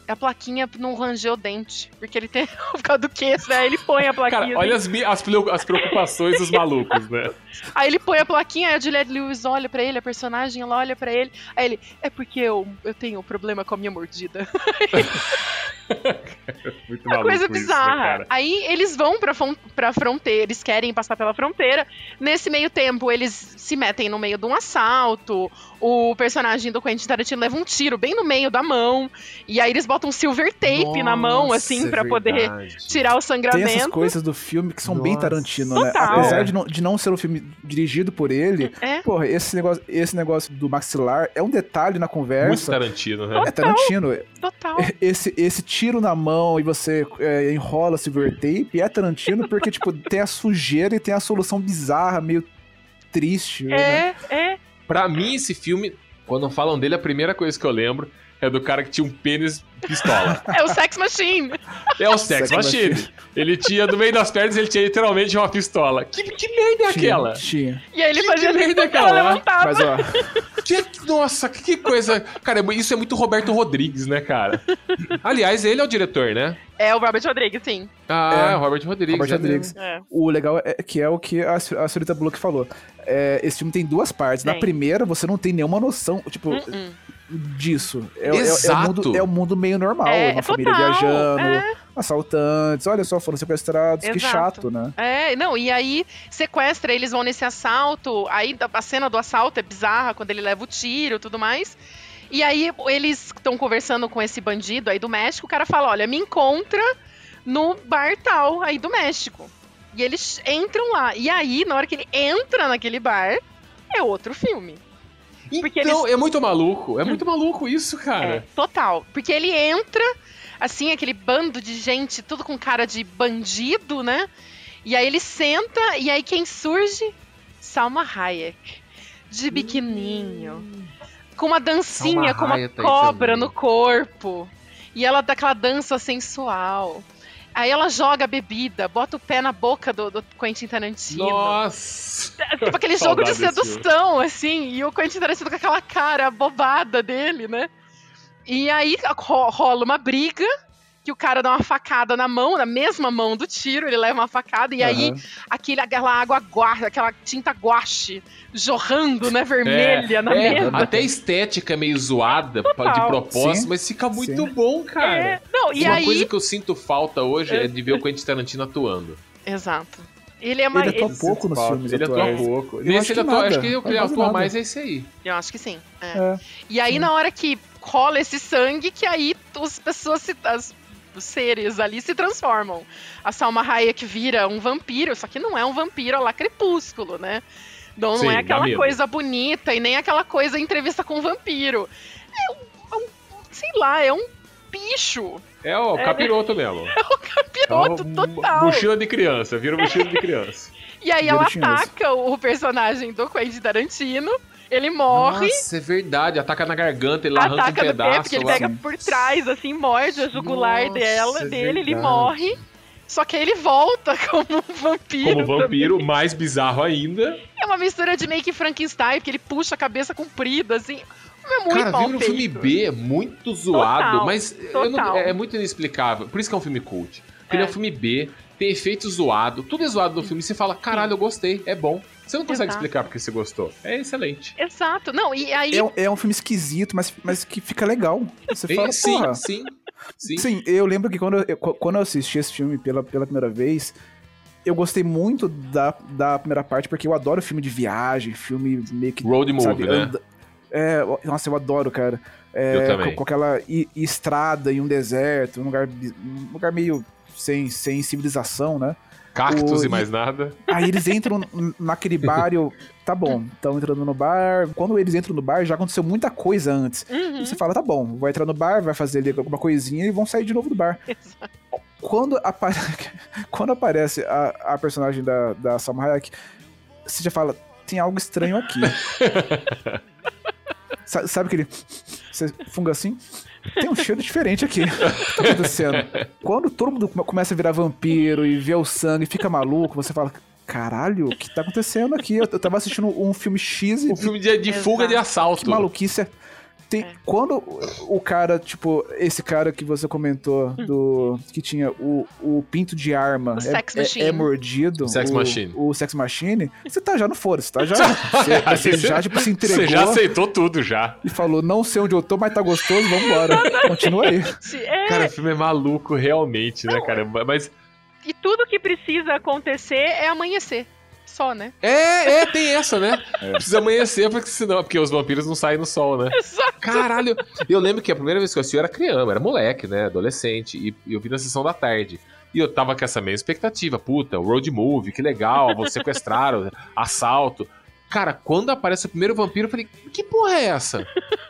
A plaquinha não rangeu o dente, porque ele tem por causa do queixo, né? Ele põe a plaquinha. Cara, olha as, as, as preocupações dos malucos, né? Aí ele põe a plaquinha, aí a Juliette Lewis olha pra ele, a personagem, ela olha pra ele. Aí ele, é porque eu, eu tenho problema com a minha mordida. Muito Uma maluco coisa isso, né, bizarra. Aí eles vão pra, pra fronteira, eles querem passar pela fronteira. Nesse meio tempo, eles se metem no meio de um assalto. O personagem do Quentin Tarantino leva um tiro bem no meio da mão. E aí eles botam silver tape na mão, assim, Nossa, pra é poder tirar o Tem sangramento. essas coisas do filme que são bem Nossa. Tarantino, né? Total. Apesar de não, de não ser um filme dirigido por ele, É. porra, esse negócio, esse negócio do maxilar é um detalhe na Muito conversa. Tarantino, né? É Tarantino. Total. Esse, esse tiro na mão e você é, enrola silver tape é Tarantino porque, tipo, tem a sujeira e tem a solução bizarra, meio triste. né? É, Pra mim, esse filme, quando falam dele, a primeira coisa que eu lembro É do cara que tinha um pênis pistola. É o Sex Machine. É o Sex, Sex Machine. Machine. Ele tinha, no meio das pernas, ele tinha literalmente uma pistola. Que, que merda é aquela? Tinha. E aí ele Que fazia assim merda, com ela cara. levantada. Mas ó, Que- nossa, que coisa. Cara, isso é muito Roberto Rodrigues, né, cara? Aliás, ele é o diretor, né? É o Robert Rodrigues, sim. Ah, É. Robert Rodrigues. Robert é Rodrigues. É. O legal é que é o que a, a senhorita Bullock falou. É, esse filme tem duas partes. Na Tem. primeira, você não tem nenhuma noção, tipo, Uh-uh. Disso. É, é- é o Exato. mundo, é o mundo meio normal. É, uma é família total, viajando, é. assaltantes, olha só, foram sequestrados. Que Exato. chato, né? É, não, e aí sequestra, eles vão nesse assalto, aí a cena do assalto é bizarra, quando ele leva o tiro e tudo mais. E aí eles estão conversando com esse bandido aí do México, o cara fala, olha, me encontra no bar tal aí do México. E eles entram lá. E aí, na hora que ele entra naquele bar, é outro filme. Porque Então, é muito maluco. É muito maluco isso, É, cara. total. Porque ele entra, assim, aquele bando de gente, tudo com cara de bandido, né? E aí ele senta, e aí quem surge? Salma Hayek. De biquininho. Com uma dancinha, Salma com uma Hayek tá cobra também. no corpo. E ela dá aquela dança sensual. Aí ela joga a bebida, bota o pé na boca do, do Quentin Tarantino. Nossa. Tipo aquele jogo de sedução, assim, e o Quentin Tarantino com aquela cara bobada dele, né? E aí ro- rola uma briga, que o cara dá uma facada na mão, na mesma mão do tiro, ele leva uma facada, e aí Aham. aquele, aquela água guache, aquela tinta guache jorrando, né, vermelha na é, mesa. até a estética é meio zoada de Total. propósito, Sim, mas fica muito sim. bom, cara. É, não, e Uma aí... coisa que eu sinto falta hoje é de ver o Quentin Tarantino atuando. Exato. Ele é mais... Ele atua ele- pouco nos filmes Ele atua atuais. pouco. Eu Nesse acho ele que atua, acho que o que ele atua nada. mais é esse aí. Eu acho que sim. é. É. E aí, na hora que rola esse sangue, que aí as pessoas, se, as- os seres ali se transformam. A Salma Hayek vira um vampiro, só que não é um vampiro lá crepúsculo, né? Não, não Sim, é aquela coisa bonita e nem aquela coisa entrevista com um vampiro. É um, é um- sei lá, é um bicho. É o capiroto mesmo. Capiroto É uma total. Mochila de criança, vira mochila de criança. E aí ela ataca o personagem do Quentin Tarantino, ele morre. Nossa, é verdade. Ataca na garganta, ele arranca um ataca no pé, pedaço. porque ele lá. pega por trás, assim, morde a jugular Nossa, dela, é dele, ele verdade. morre. Só que aí ele volta como um vampiro. Como vampiro, também. mais bizarro ainda. É uma mistura de meio que Frankenstein, porque ele puxa a cabeça comprida, assim. É muito Cara, vive um filme B muito zoado, Total, mas eu não- total. é muito inexplicável. Por isso que é um filme cult. Porque ele é É. um filme B, tem efeito zoado, tudo é zoado no filme. Você fala, caralho, eu gostei, é bom. Você não consegue Exato. explicar porque você gostou. É excelente. Exato. Não, e aí. É, um- é um filme esquisito, mas, mas que fica legal. Você E- fala, sim, porra. sim, sim. Sim, eu lembro que quando eu, quando eu assisti esse filme pela, pela primeira vez, eu gostei muito da, da primeira parte, porque eu adoro filme de viagem, filme meio que. Road movie, sabe, né? anda- É, nossa, eu adoro, cara. É, Eu também. Com, com aquela estrada em um deserto, um lugar, um lugar meio sem, sem civilização, né? Cactos O- e mais nada. Aí eles entram naquele bar e eu. Tá bom, estão entrando no bar. Quando eles entram no bar, já aconteceu muita coisa antes. Uhum. Você fala, tá bom, vai entrar no bar, vai fazer ali alguma coisinha e vão sair de novo do bar. Quando, apa- Quando aparece a, a personagem da, da Salma Hayek, você já fala, tem algo estranho aqui. Sa- Sabe aquele... Você funga assim? Tem um cheiro diferente aqui. O que tá acontecendo? Quando todo mundo come- começa a virar vampiro e vê o sangue, fica maluco, você fala... Caralho, o que tá acontecendo aqui? Eu, eu tava assistindo um filme X e Um filme de, de fuga de assalto. que maluquice é. Tem, É. Quando o- cara, tipo, esse cara que você comentou, do que tinha o, o pinto de arma, O é, Sex é- Machine. é mordido, O Sex o, Machine. o Sex Machine, você tá já no fora, você tá já. Você, você já, tipo, se entregou Você já aceitou tudo já. e falou: não sei onde eu tô, mas tá gostoso, vambora. Continua aí. É, Cara, o filme é maluco realmente, né, cara? Mas. E tudo que precisa acontecer é amanhecer. Só, né? É, é, tem essa, né? Precisa amanhecer, porque senão. Porque os vampiros não saem no sol, né? Exato. Caralho! Eu lembro que a primeira vez que eu assisti eu era criança, era moleque, né? Adolescente. E e eu vi na sessão da tarde. E eu tava com essa mesma expectativa. Puta, road movie, que legal, vou sequestrar, assalto. Cara, quando aparece o primeiro vampiro, eu falei, que porra é essa?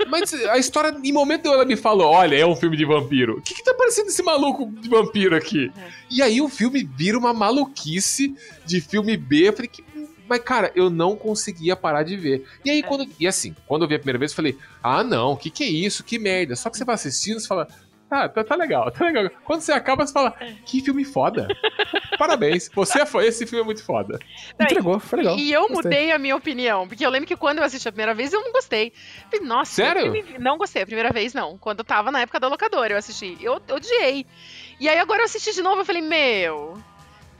Mas a história, em momento ela me falou: olha, é um filme de vampiro. O que, que tá parecendo esse maluco de vampiro aqui? É. E aí o filme vira uma maluquice de filme B. Eu falei, que Mas, cara, eu não conseguia parar de ver. E aí, quando. E assim, quando eu vi a primeira vez, eu falei, ah, não, o que, que é isso? Que merda. Só que você vai assistindo, você fala. Ah, tá, tá legal, tá legal. Quando você acaba, você fala, que filme foda. Parabéns, você foi, esse filme é muito foda. Não, Entregou, foi legal. E eu Gostei. mudei a minha opinião, porque eu lembro que quando eu assisti a primeira vez, eu não gostei. Falei, Nossa, Sério? filme- Não gostei a primeira vez, não. Quando eu tava na época da locadora, eu assisti. Eu odiei. E aí agora eu assisti de novo, eu falei, meu.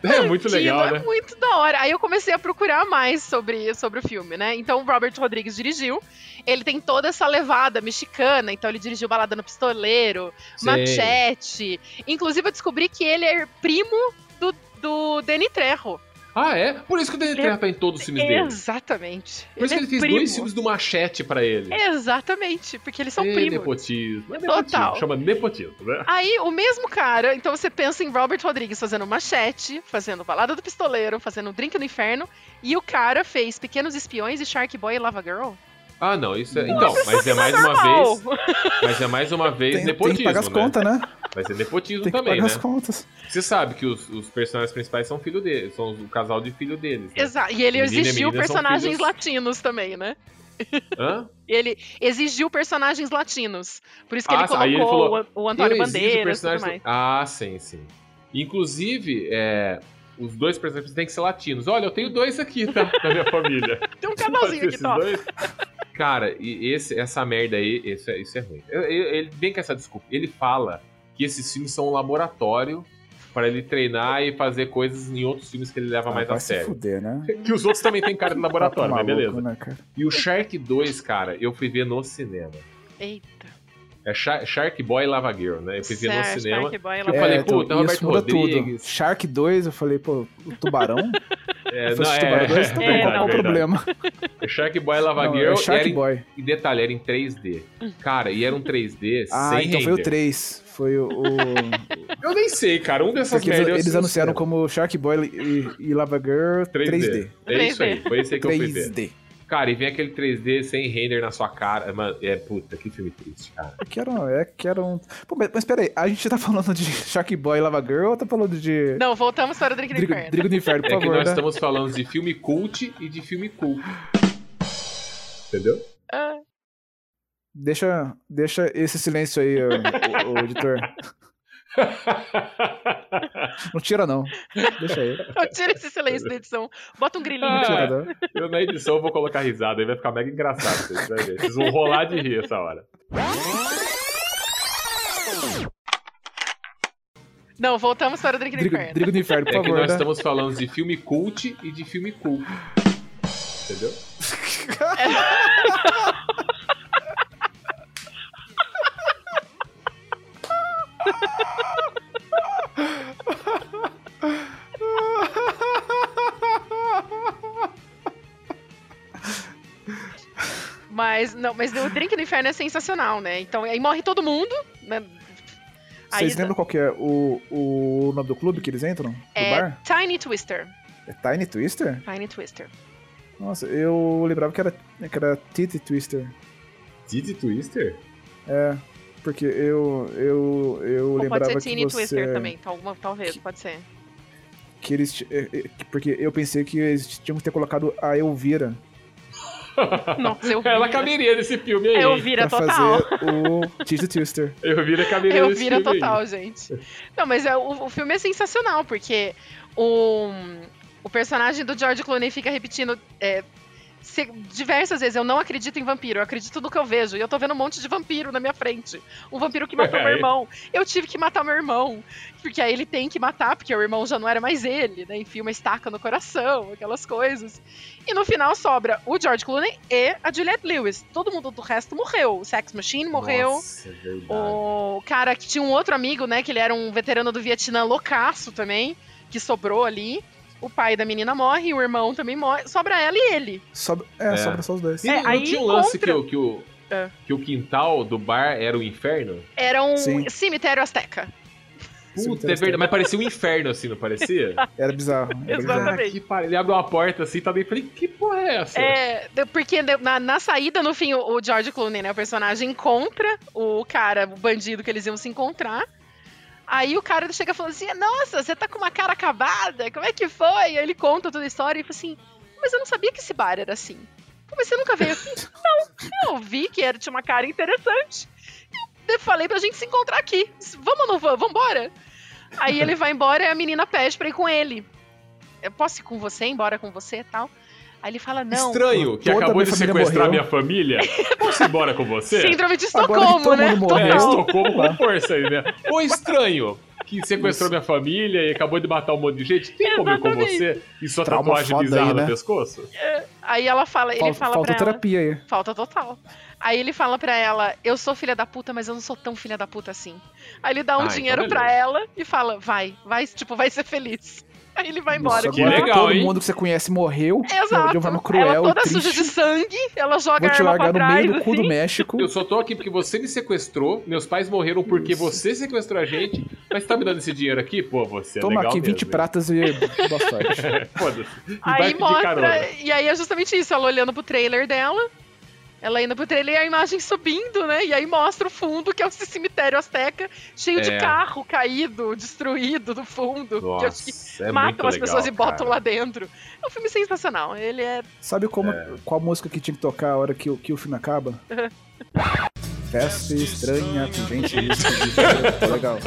É muito legal, É né? muito da hora. Aí eu comecei a procurar mais sobre, sobre o filme, né? Então o Robert Rodrigues dirigiu. Ele tem toda essa levada mexicana, então ele dirigiu Balada no Pistoleiro, Sei. Machete. Inclusive eu descobri que ele é primo do, do Danny Trejo. Ah, é? Por isso que o Danny Ele- Trejo tá em todos os filmes dele. Exatamente. Por isso que é ele fez primo. dois filmes do Machete pra ele. Exatamente, porque eles são É primos. nepotismo. É Total. nepotismo. Chama nepotismo, né? Aí, o mesmo cara, então você pensa em Robert Rodrigues fazendo Machete, fazendo Balada do Pistoleiro, fazendo Drink no Inferno, e o cara fez Pequenos Espiões e Shark Boy e Lava Girl. Ah, não, isso é. Então, mas é mais uma vez. Mas é mais uma vez Tem, tem nepotismo. que pagar as né? contas, né? Vai ser nepotismo Tem que também, pagar né? as contas. Você sabe que os, os personagens principais são filho deles, são o casal de filho deles. Né? Exato. E ele Menina e exigiu são personagens filhos- latinos também, né? Hã? Ele exigiu personagens latinos. Por isso que Ah, ele aí ele colocou falou, o, Antônio Bandeiras e tudo personagens- mais. Ah, sim, sim. Inclusive, é, os dois personagens têm que ser latinos. Olha, eu tenho dois aqui, tá? Na minha família. Tem um ser aqui, esses top. dois? Cara, e esse, essa merda aí, isso é, isso é ruim. Eu- eu- Ele vem com essa desculpa. Ele fala que esses filmes são um laboratório para ele treinar e fazer coisas em outros filmes que ele leva Ah, mais vai a se sério. fuder, né? Que os outros também têm cara de laboratório, mas Papo beleza. maluco, né, cara? E o Shark 2, cara, eu fui ver no cinema. Eita. É Shark, Boy e Lava Girl, né? Eu ver no cinema. Shark Boy e Eu Lava falei, então, puta, isso Roberto muda Rodrigues. tudo. Shark 2, eu falei, pô, o tubarão? É, não, é, tubarão 2, tudo é, bem, É, qual é o problema? É Shark Boy e Lava Não, Girl. é e Shark era em- Boy. E detalhe, era em 3D. Cara, e era um 3D Ah, sem então foi o render. 3. Foi o. o... Eu nem sei, cara. Um dessas Porque eles, merdas. eles no anunciaram como Shark Boy e, e Lava Girl 3D. É isso aí. Foi esse aí que eu fui ver. 3D. Cara, e vem aquele 3D sem render na sua cara. Mano, é puta, que filme triste, cara. Que era, um- é, que era um. Pô, mas, mas peraí, a gente tá falando de Shark Boy e Lava Girl ou tá falando de. Não, voltamos para o Drink do Inferno. Drigo do Inferno, por É que favor. nós né? estamos falando de filme cult e de filme cool. Entendeu? Ah, Deixa, deixa esse silêncio aí, ô, ô, ô, editor. Não tira, não. Deixa aí. não, tira esse silêncio da edição. Bota um grilinho. Não Ah, tira, não. Eu na edição eu vou colocar risada, aí vai ficar mega engraçado. Vocês, vai ver. Vocês vão rolar de rir essa hora. Não, voltamos para o Drink do Drigo, Inferno. Drigo do Inferno, por É que nós né? estamos falando de filme cult e de filme cool. Entendeu? Mas, não, mas o Drink do Inferno é sensacional, né? Então, aí morre todo mundo, né? Vocês lembram qual que é o, o nome do clube que eles entram? Do É bar? Tiny Twister. É Tiny Twister? Tiny Twister. Nossa, eu lembrava que era, que era Titty Twister. Didi Twister? É, porque eu, eu, eu Ou lembrava pode ser que Tiny você... Twister também, alguma- talvez, pode ser. Que eles... é, que- Porque eu pensei que eles tinham que ter colocado a Elvira Nossa, eu Ela vira. caberia nesse filme aí. Eu vira pra total. fazer o Titty Twister. Eu vira caberia Eu nesse vira filme aí. total, gente. Não, mas é, o, o filme é sensacional, porque o, o personagem do George Clooney fica repetindo é, diversas vezes, eu não acredito em vampiro, eu acredito no que eu vejo. E eu tô vendo um monte de vampiro na minha frente. Um vampiro que matou meu Aí. irmão. Eu tive que matar meu irmão. Porque aí ele tem que matar, porque o irmão já não era mais ele, né? Enfia uma estaca no coração, aquelas coisas. E no final sobra o George Clooney e a Juliette Lewis. Todo mundo do resto morreu. O Sex Machine morreu. Nossa, é. O cara que tinha um outro amigo, né? Que ele era um veterano do Vietnã loucaço também, que sobrou ali. O pai da menina morre, o irmão também morre. Sobra ela e ele. Sobra, é, É. sobra só os dois. E É, não aí tinha um lance que, encontra- o- que, o, É. que o quintal do bar era o inferno? Era um Sim. cemitério azteca. Puta, é verdade. Mas parecia um inferno assim, não parecia? Era bizarro. Era bizarro. Exatamente. que pariu. Ele abre uma porta assim, tá dentro. Falei, que porra é essa? É, de- porque na, na saída, no fim, o, o George Clooney, né, o personagem, encontra o cara, o bandido que eles iam se encontrar. Aí o cara chega falando assim: Nossa, você tá com uma cara acabada, como é que foi? Aí ele conta toda a história e fala assim: Mas eu não sabia que esse bar era assim. Mas você nunca veio aqui? não, eu vi que era, tinha uma cara interessante. Eu falei pra gente se encontrar aqui. Vamos ou não vamos? Vambora? Aí ele vai embora e a menina pede pra ir com ele. Eu posso ir com você, embora com você e tal? Aí ele fala, não. Estranho, que acabou de sequestrar morreu. minha família. Posso ir embora com você? Síndrome de Estocolmo, né? morreu. É. Estocolmo com força aí, né? Ou estranho, que sequestrou minha família e acabou de matar um monte de gente. Tem como ir com você e sua Trauma tatuagem bizarra aí, no né? pescoço? Aí ela fala, ele Falta, fala falta pra ela. terapia aí. Falta total. Aí ele fala pra ela, eu sou filha da puta, mas eu não sou tão filha da puta assim. Aí ele dá um Ah, dinheiro então pra ela e fala, vai, vai, tipo, vai ser feliz. Aí ele vai embora. Que agora legal, todo hein? mundo que você conhece morreu Exato. de uma forma cruel ela toda e suja triste. de sangue, ela joga Vou te arma largar pra no trás, meio do cu do assim. México. Eu só tô aqui porque você me sequestrou, meus pais morreram porque Isso. você sequestrou a gente, mas tá me dando esse dinheiro aqui? Pô, você é Toma legal aqui 20 mesmo. pratas e boa sorte. Foda-se. E Aí mostra, e aí é justamente isso, ela olhando pro trailer dela, ela indo pro trailer e a imagem subindo, né? E aí mostra o fundo, que é esse cemitério azteca, cheio de É. carro caído, destruído no fundo. que eu acho que Nossa, é muito matam as legal, pessoas e botam lá dentro. É um filme sensacional. Ele é. Sabe como, É. qual música que tinha que tocar a hora que, o- que o filme acaba? Festa estranha com gente esquisita. Tá legal.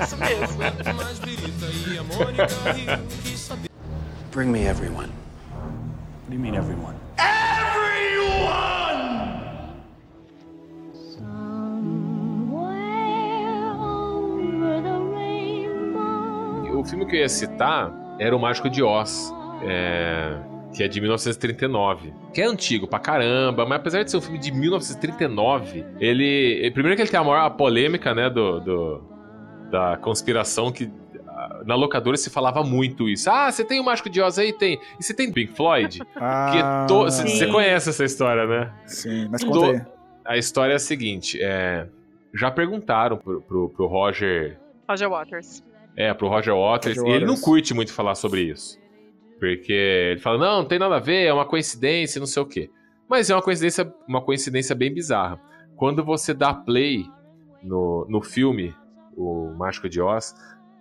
Isso mesmo. Bring me everyone. What do you mean, everyone? O filme que eu ia citar era O Mágico de Oz, é, que é de 1939. Que é antigo pra caramba, mas apesar de ser um filme de 1939, ele. Primeiro que ele tem a maior polêmica, né, do, do- da conspiração que. Na locadora se falava muito isso. Ah, você tem o Mágico de Oz aí? Tem. E você tem Pink Floyd? Que Ah, to- Você Sim. conhece essa história, né? Sim, mas Do- conta aí. A história é a seguinte: é, já perguntaram pro, pro, pro Roger Roger Waters. é, pro Roger Waters. Roger E ele não Waters. curte muito falar sobre isso. Porque ele fala, não, não tem nada a ver, é uma coincidência, não sei o quê. Mas é uma coincidência, uma coincidência bem bizarra. Quando você dá play no, no filme, o Mágico de Oz,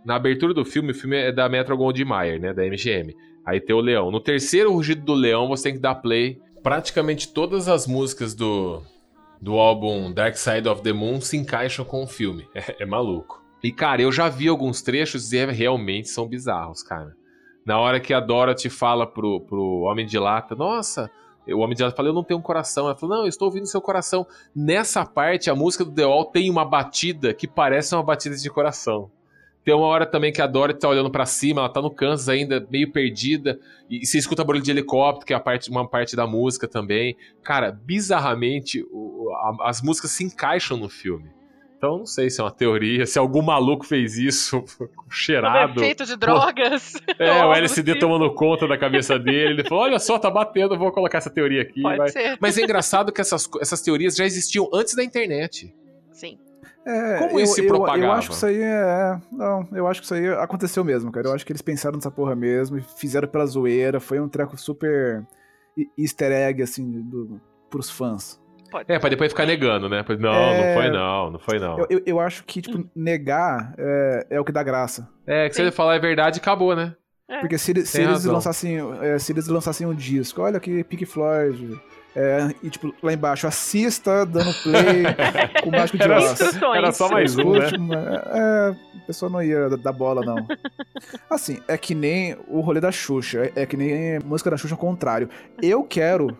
na abertura do filme, o filme é da Metro Goldwyn Mayer, né, da MGM. Aí tem o leão. No terceiro rugido do leão, você tem que dar play. Praticamente todas as músicas do, do álbum Dark Side of the Moon se encaixam com o filme. É, é maluco. E, cara, eu já vi alguns trechos e é- realmente são bizarros, cara. Na hora que a Dorothy fala pro, pro Homem de Lata, nossa, o Homem de Lata fala, eu não tenho um coração. Ela fala, não, eu estou ouvindo seu coração. Nessa parte, a música do The Wall tem uma batida que parece uma batida de coração. Tem uma hora também que a Dorothy tá olhando pra cima, ela tá no Kansas ainda, meio perdida, e você escuta barulho de helicóptero, que é parte, uma parte da música também. Cara, bizarramente, o- a- as músicas se encaixam no filme. Então, não sei se é uma teoria, se algum maluco fez isso cheirado. Efeito de drogas. É, o LSD assim. tomando conta da cabeça dele. Ele falou: olha só, tá batendo, eu vou colocar essa teoria aqui. Pode vai. ser. Mas é engraçado que essas, essas teorias já existiam antes da internet. Sim. É, Como eu, isso se eu- propagava? Eu acho que isso aí é. Não, eu acho que isso aí aconteceu mesmo, cara. Eu acho que eles pensaram nessa porra mesmo e fizeram pela zoeira. Foi um treco super easter egg, assim, do, pros fãs. Pode. É, pra depois ficar negando, né? Não, É. não foi não, não foi não. Eu, eu, eu acho que, tipo, negar é, é o que dá graça. É, que se ele falar a verdade, acabou, né? É. Porque se, eles- se eles lançassem. é, se eles lançassem um disco, olha aqui, Pink Floyd. É, e tipo, lá embaixo, assista dando play com o Mágico de Oz. Era só mais um, né? Mas, É, a pessoa não ia dar bola, não. Assim, é que nem o rolê da Xuxa, é, é que nem música da Xuxa ao contrário. Eu quero,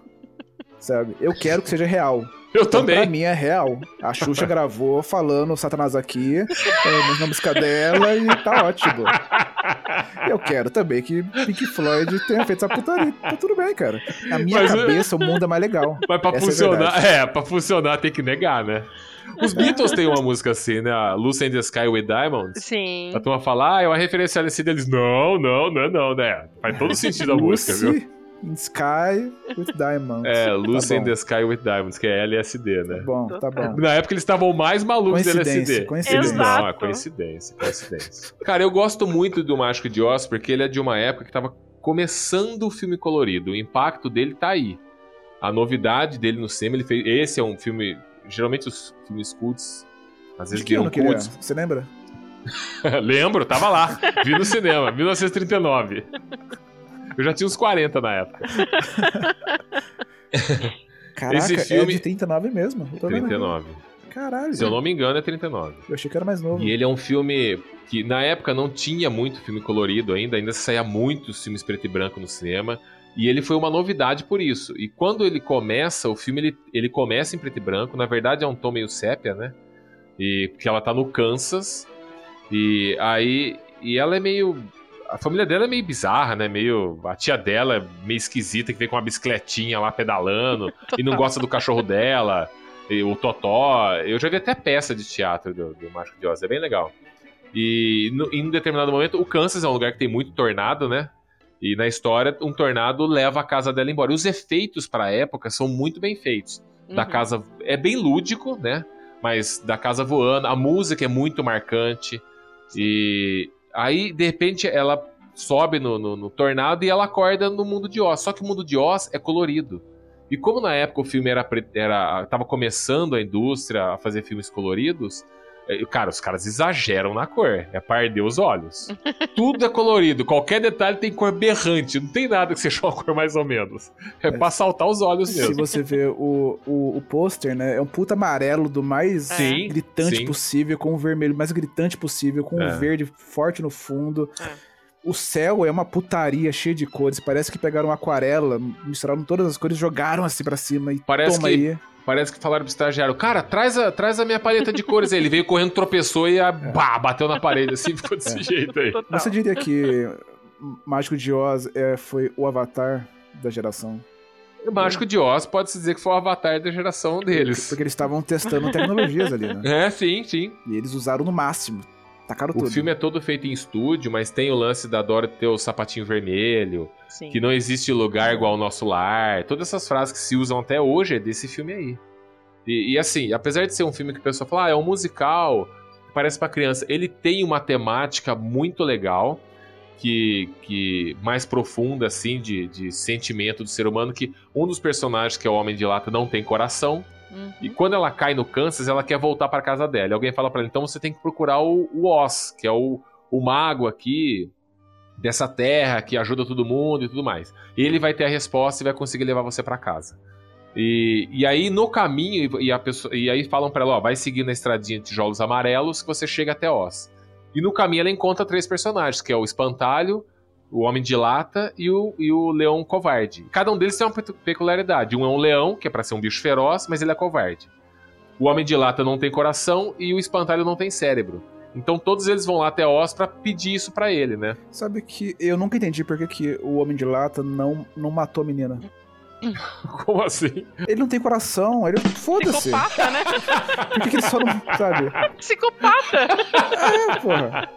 sabe? Eu quero que seja real. Eu Então, também. pra mim é real. A Xuxa gravou falando Satanás aqui, é, na música dela, e tá ótimo. Eu quero também que Pink Floyd tenha feito essa putaria. Tá tudo bem, cara. Na minha Mas, cabeça, o mundo é mais legal. Mas pra Essa é funcionar, verdade. é, pra funcionar tem que negar, né? Os Beatles têm uma música assim, né? A Lucy in the Sky with Diamonds. Sim. A turma fala, ah, é uma referência a LSD deles. Não, não, não, é não, né? Faz todo sentido a música, viu? In Sky with Diamonds. É, Lucy Tá in the Sky with Diamonds, que é LSD, né? Tá bom, tá bom. Na época eles estavam mais malucos do Coincidência, LSD. coincidência. Não, é coincidência, coincidência. Cara, eu gosto muito do Mágico de Oz porque ele é de uma época que tava começando o filme colorido. O impacto dele tá aí. A novidade dele no cinema, ele fez. Esse é um filme. Geralmente os filmes cults. Às De vezes que viram cults. Você lembra? Lembro, tava lá. Vi no cinema, 1939. Eu já tinha uns 40 na época. Caraca, Esse é filme- de 39 mesmo. Eu tô vendo aqui. 39. Caralho. Se eu não me engano, é 39. Eu achei que era mais novo. E ele é um filme que na época não tinha muito filme colorido ainda, ainda saía muitos filmes preto e branco no cinema. E ele foi uma novidade por isso. E quando ele começa, o filme ele, ele começa em preto e branco. Na verdade é um tom meio sépia, né? E porque ela tá no Kansas. E aí e ela é meio a família dela é meio bizarra, né? Meio a tia dela é meio esquisita que vem com uma bicicletinha lá pedalando e não gosta do cachorro dela. E o Totó, eu já vi até peça de teatro do, do Mágico de Oz, é bem legal. E no- em um determinado momento, o Kansas é um lugar que tem muito tornado, né? E na história, um tornado leva a casa dela embora. E os efeitos para a época são muito bem feitos. Da Uhum. casa é bem lúdico, né? Mas da casa voando, a música é muito marcante. E aí, de repente, ela sobe no, no- no tornado e ela acorda no mundo de Oz. Só que o mundo de Oz é colorido. E como na época o filme era, era tava começando a indústria a fazer filmes coloridos, cara, os caras exageram na cor. É pra arder os olhos. Tudo é colorido. Qualquer detalhe tem cor berrante. Não tem nada que seja uma cor mais ou menos. É pra saltar os olhos Se mesmo. você ver o, o, o pôster, né? É um puta amarelo do mais Sim, gritante sim. possível, com o vermelho mais gritante possível, com É. o verde forte no fundo. É. O céu é uma putaria cheia de cores. Parece que pegaram aquarela, misturaram todas as cores, jogaram assim pra cima e Parece toma que- aí. Parece que falaram pro estagiário, cara, traz a, traz a minha paleta de cores. aí. Ele veio correndo, tropeçou e a, bah, bateu na parede assim, ficou desse É. jeito aí. Total. Você diria que Mágico de Oz é, foi o avatar da geração? O Mágico de Oz pode-se dizer que foi o avatar da geração deles. Porque eles estavam testando tecnologias ali, né? É, sim, sim. E eles usaram no máximo. Tacaram O tudo. filme é todo feito em estúdio, mas tem o lance da Dora ter o sapatinho vermelho, Sim. que não existe lugar igual ao nosso lar. Todas essas frases que se usam até hoje é desse filme aí. E, e, assim, apesar de ser um filme que o pessoal fala, ah, é um musical, parece pra criança, ele tem uma temática muito legal, que, que mais profunda, assim, de, de sentimento do ser humano, que um dos personagens, que é o Homem de Lata, não tem coração, Uhum. e quando ela cai no Kansas, ela quer voltar pra casa dela. E alguém fala pra ela, então você tem que procurar o, o Oz, que é o, o mago aqui dessa terra que ajuda todo mundo e tudo mais. Ele vai ter a resposta e vai conseguir levar você pra casa. E, e aí no caminho e, a pessoa, e aí falam pra ela, ó, vai seguir na estradinha de tijolos amarelos que você chega até Oz. E no caminho ela encontra três personagens, que é o Espantalho, o Homem de Lata e o, e o Leão Covarde. Cada um deles tem uma pe- peculiaridade. Um é um leão, que é pra ser um bicho feroz, mas ele é covarde. O Homem de Lata não tem coração e o Espantalho não tem cérebro. Então todos eles vão lá até Oz pra pedir isso pra ele, né? Sabe que eu nunca entendi por que, que o Homem de Lata não, não matou a menina. Como assim? Ele não tem coração, ele. Foda-se. Psicopata, né? Por que, que ele só não. Sabe? Psicopata! É, porra.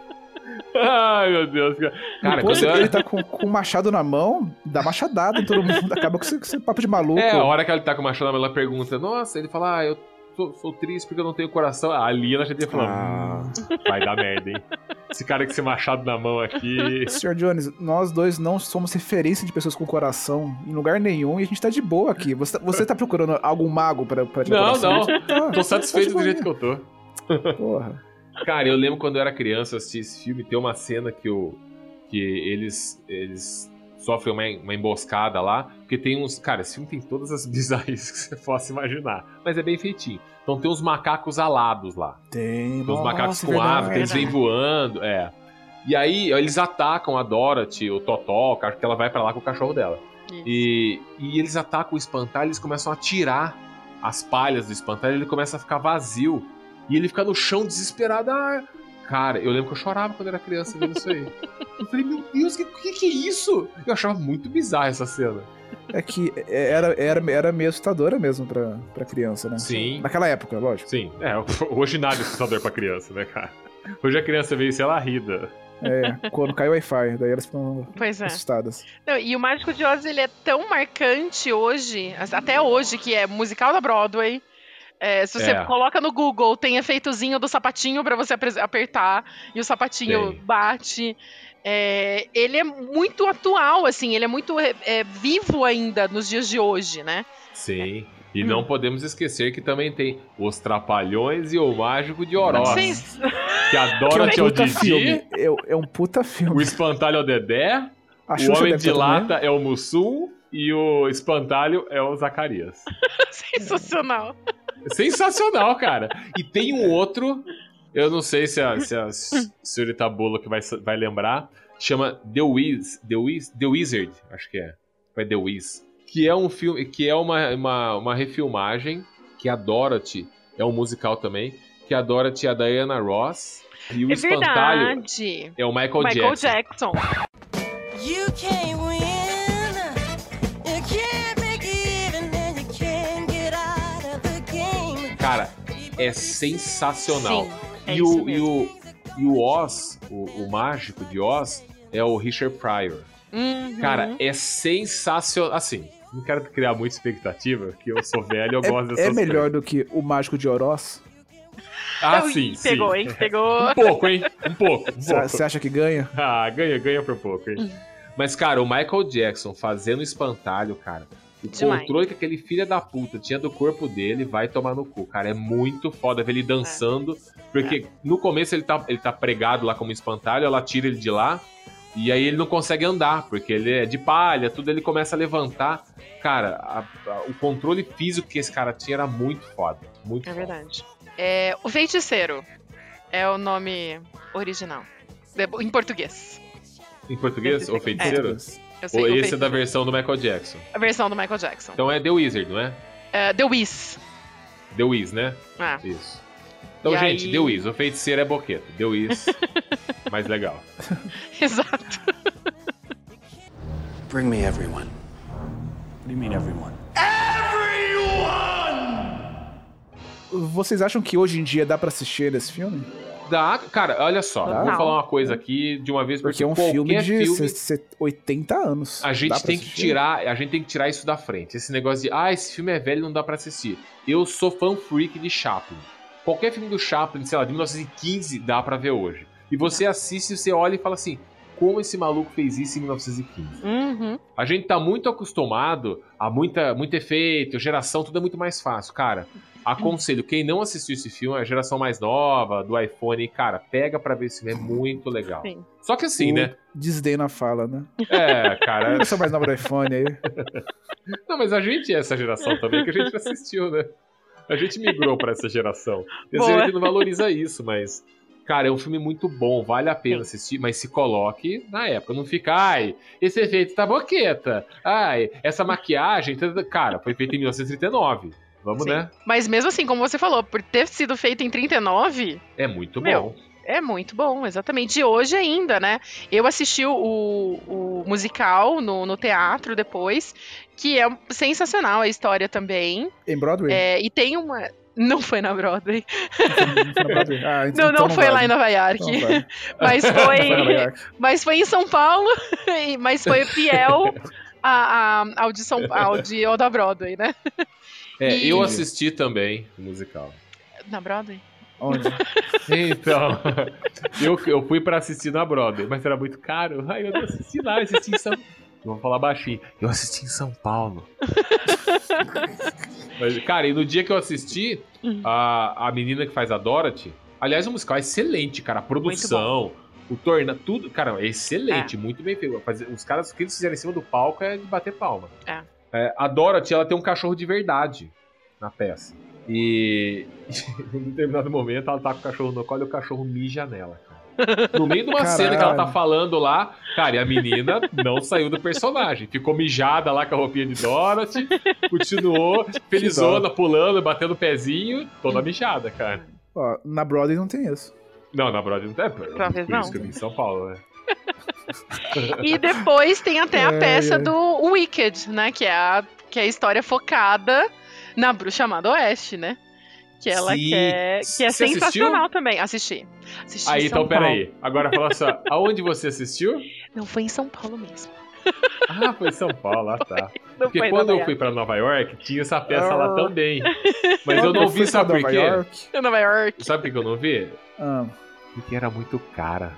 Ai, meu Deus. cara. Cara, Pô, quando eu... ele tá com, com o machado na mão, dá machadada em todo mundo. Acaba com esse, com esse papo de maluco. É, a hora que ele tá com o machado na mão, ela pergunta, nossa, ele fala, ah, eu sou, sou triste porque eu não tenho coração. Ali ela já tinha falado, Ah. "Hum, vai dar merda, hein? Esse cara com esse machado na mão aqui... Sr. Jones, nós dois não somos referência de pessoas com coração em lugar nenhum e a gente tá de boa aqui. Você tá, você tá procurando algum mago pra, pra te Não, coração? não. Tá, Tô satisfeito tá do jeito que eu tô. Porra. Cara, eu lembro quando eu era criança, eu assisti esse filme, tem uma cena que, o, que eles, eles sofrem uma, uma emboscada lá, porque tem uns... Cara, esse filme tem todas as bizarrices que você possa imaginar, mas é bem feitinho. Então tem uns macacos alados lá. Tem, Tem uns macacos com verdade. asa, eles vêm voando, é. E aí eles atacam a Dorothy, o Totó, que ela vai pra lá com o cachorro dela. E, e eles atacam o espantalho, eles começam a tirar as palhas do espantalho, ele começa a ficar vazio. E ele fica no chão desesperado. Ah, cara, eu lembro que eu chorava quando era criança vendo isso aí. Eu falei, meu Deus, o que, que, que é isso? Eu achava muito bizarra essa cena. É que era, era, era meio assustadora mesmo pra, pra criança, né? Sim. Naquela época, lógico. Sim, é, hoje nada é assustador pra criança, né, cara? Hoje a criança veio, sei lá, rida. É, quando cai o Wi-Fi, daí elas ficam Pois é. assustadas. Não, e o Mágico de Oz, ele é tão marcante hoje, até hoje, que é musical da Broadway. É, se você É. coloca no Google, tem efeitozinho do sapatinho pra você apertar e o sapatinho Tem. bate. É, ele é muito atual, assim, ele é muito é, é, vivo ainda nos dias de hoje, né? Sim. E não podemos esquecer que também tem Os Trapalhões e o Mágico de Oroz. Vocês- Que a Que é um é puta Didi, filme. É, é um puta filme. o Espantalho é o Dedé. A O Xuxa Homem de. Lata é o Mussum e o Espantalho é o Zacarias. Sensacional. Sensacional, cara. E tem um outro, eu não sei se a, se a senhorita Bolo que vai, vai lembrar, chama The Wiz, The Wiz, The Wizard, acho que é. Vai The Wiz. Que é um filme, que é uma, uma, uma refilmagem, que a Dorothy, é um musical também, que a Dorothy é a Diana Ross e o é Espantalho verdade. é o Michael, Michael Jackson. Jackson. You can't é sensacional. Sim, é e, o, e, o, e o Oz, o, o mágico de Oz, é o Richard Pryor. Uhum. Cara, é sensacional. Assim, não quero criar muita expectativa, porque eu sou velho, eu gosto É, dessas é melhor coisas. do que o Mágico de Oroz? Ah, Eu- sim, Pegou, sim. hein? Pegou. Um pouco, hein? Um pouco. Um pouco. Você acha que ganha? Ah, ganha, ganha por pouco, hein? Mas, cara, o Michael Jackson fazendo espantalho, cara. O Demais. controle que aquele filho da puta tinha do corpo dele vai tomar no cu, cara. É muito foda ver ele dançando. Porque no começo ele tá, ele tá pregado lá como espantalho, ela tira ele de lá. E aí ele não consegue andar, porque ele é de palha, tudo ele começa a levantar. Cara, a- a- o controle físico que esse cara tinha era muito foda. Muito É foda. verdade. É, o Feiticeiro é o nome original. Em português. Em português, o feiticeiro? Eu sei Ou esse é da versão do Michael Jackson. A versão do Michael Jackson. Então é The Wizard, não é? É, The Wiz. The Wiz, né? Ah, Isso. Então, E gente, aí- The Wiz. O feiticeiro é boqueta. The Wiz. mais legal. exato. Bring me everyone. What do you mean, everyone? Vocês acham que hoje em dia dá pra assistir esse filme? Dá, cara, olha só. Dá. Vou falar uma coisa aqui de uma vez Porque é um filme de filme, se- se- 80 anos. a gente tem que tirar, a gente tem que tirar isso da frente. Esse negócio de, ah, esse filme é velho, não dá pra assistir. Eu sou fã freak de Chaplin. Qualquer filme do Chaplin, sei lá, de 1915, dá pra ver hoje. E você assiste, você olha e fala assim, como esse maluco fez isso em 1915? Uhum. A gente tá muito acostumado a muita, muito efeito, geração, tudo é muito mais fácil. Cara, aconselho, quem não assistiu esse filme, a geração mais nova, do iPhone, cara, pega pra ver esse filme, é muito legal. Sim. Só que assim, O né? Desdém na fala, né? É, cara. Eu sou mais nova do iPhone aí. Não, mas a gente é essa geração também, que a gente assistiu, né? A gente migrou pra essa geração. E Boa. a gente não valoriza isso, mas. Cara, é um filme muito bom, vale a pena assistir, mas se coloque na época. Não fica, ai, esse efeito tá boqueta. Ai, essa maquiagem. tá- tá-" Cara, foi feita em 1939. Vamos, Sim. né? Mas mesmo assim, como você falou, por ter sido feito em 39, É muito Meu, bom. é muito bom, exatamente. De hoje ainda, né? Eu assisti o, o musical no, no teatro depois, que é sensacional a história também. Em Broadway? É, e tem uma. Não foi na Broadway. Não? Ah, então- Não, não, foi lá em Nova York. Então vale. Mas foi. York. mas foi em São Paulo. e- Mas foi fiel a, a, ao, de São, ao, de, ao da Broadway, né? É, E- eu assisti também o musical. Na Broadway? Onde? Então, eu, eu fui pra assistir na Broadway, mas era muito caro. Aí eu não assisti lá, eu assisti em São Vou falar baixinho. Eu assisti em São Paulo. mas, cara, e no dia que eu assisti, a, a menina que faz a Dorothy. Aliás, o musical é excelente, cara. A produção, o torna, tudo. Cara, é excelente, muito bem feito. Os caras, o que eles fizeram em cima do palco é de bater palma. É. É, a Dorothy, ela tem um cachorro de verdade na peça. E em determinado momento ela tá com o cachorro no colo e o cachorro mija nela, cara. No meio de uma Caralho. cena que ela tá falando lá, cara, e a menina não saiu do personagem. Ficou mijada lá com a roupinha de Dorothy, continuou felizona, pulando, batendo o pezinho, toda mijada, cara. Ó, na Broadway não tem isso. Não, na Broadway não é. Por Talvez isso não. que eu vim em São Paulo, né? E depois tem até a Ai, peça ai. do Wicked, né? Que é a, que é a história focada na bruxa amada oeste, né? Que ela Sim. quer. Que é Você assistiu? sensacional também. Assisti. Assisti Aí, em São então, peraí. Agora fala só, aonde você assistiu? Não, foi em São Paulo mesmo. Ah, foi em São Paulo, ah tá. Não Porque quando eu fui pra Nova York, tinha essa peça Ah. lá também. Mas eu não vi, sabe por Nova quê? York, Nova York. Sabe por que eu não vi? ah, Porque era muito cara.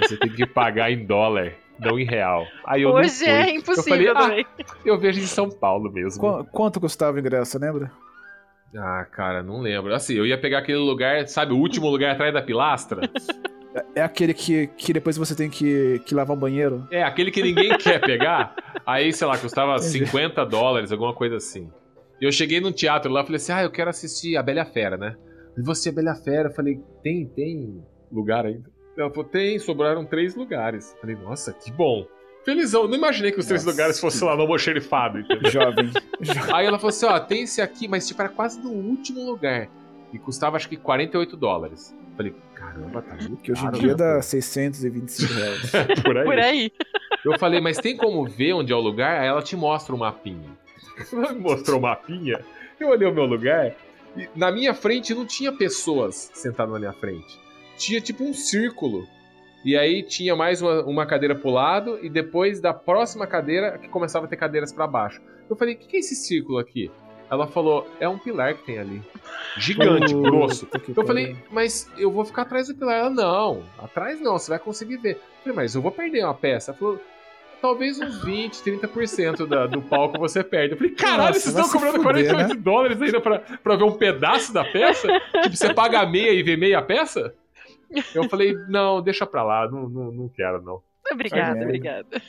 Você tem que pagar em dólar, não em real. Aí eu não Hoje fui. é Eu impossível falei, também. ah, eu vejo em São Paulo mesmo. qu- quanto custava o ingresso, lembra? Ah, cara, não lembro. Assim, eu ia pegar aquele lugar, sabe, o último lugar atrás da pilastra? É aquele que, que depois você tem que, que lavar o banheiro? É, aquele que ninguém quer pegar. Aí, sei lá, custava 50 dólares, alguma coisa assim. E eu cheguei num teatro lá e falei assim: ah, eu quero assistir a Bela Fera, né? E você, a Bela Fera? Eu falei: tem, tem lugar ainda? Ela falou: tem, sobraram três lugares. Eu falei: nossa, que bom. Felizão, não imaginei que os três Nossa, lugares fossem lá no almoxerifado, entendeu? Jovem. Aí ela falou assim: ó, tem esse aqui, mas tipo, era quase no último lugar. E custava acho que 48 dólares. Eu falei, caramba, tá muito Que hoje em dia né? dá 625 reais. por aí. Por aí. Eu falei, mas tem como ver onde é o lugar? Aí ela te mostra o mapinha. Ela me mostrou o mapinha, eu olhei o meu lugar, e na minha frente não tinha pessoas sentadas na minha frente. Tinha tipo um círculo. E aí tinha mais uma, uma cadeira pro lado, e depois da próxima cadeira que começava a ter cadeiras pra baixo. Eu falei, o que, que é esse círculo aqui? Ela falou, é um pilar que tem ali. Gigante, grosso. Eu falei, mas eu vou ficar atrás do pilar. Ela, não, atrás não, você vai conseguir ver. Eu falei, mas eu vou perder uma peça. Ela falou, talvez uns 20, 30% da, do palco você perde. Eu falei, caralho, Nossa, vocês estão cobrando fuder, 48 dólares ainda pra, pra ver um pedaço da peça? tipo, você paga meia e vê meia peça? Eu falei, não, deixa pra lá, não, não, não quero não. Obrigada, merda. obrigada.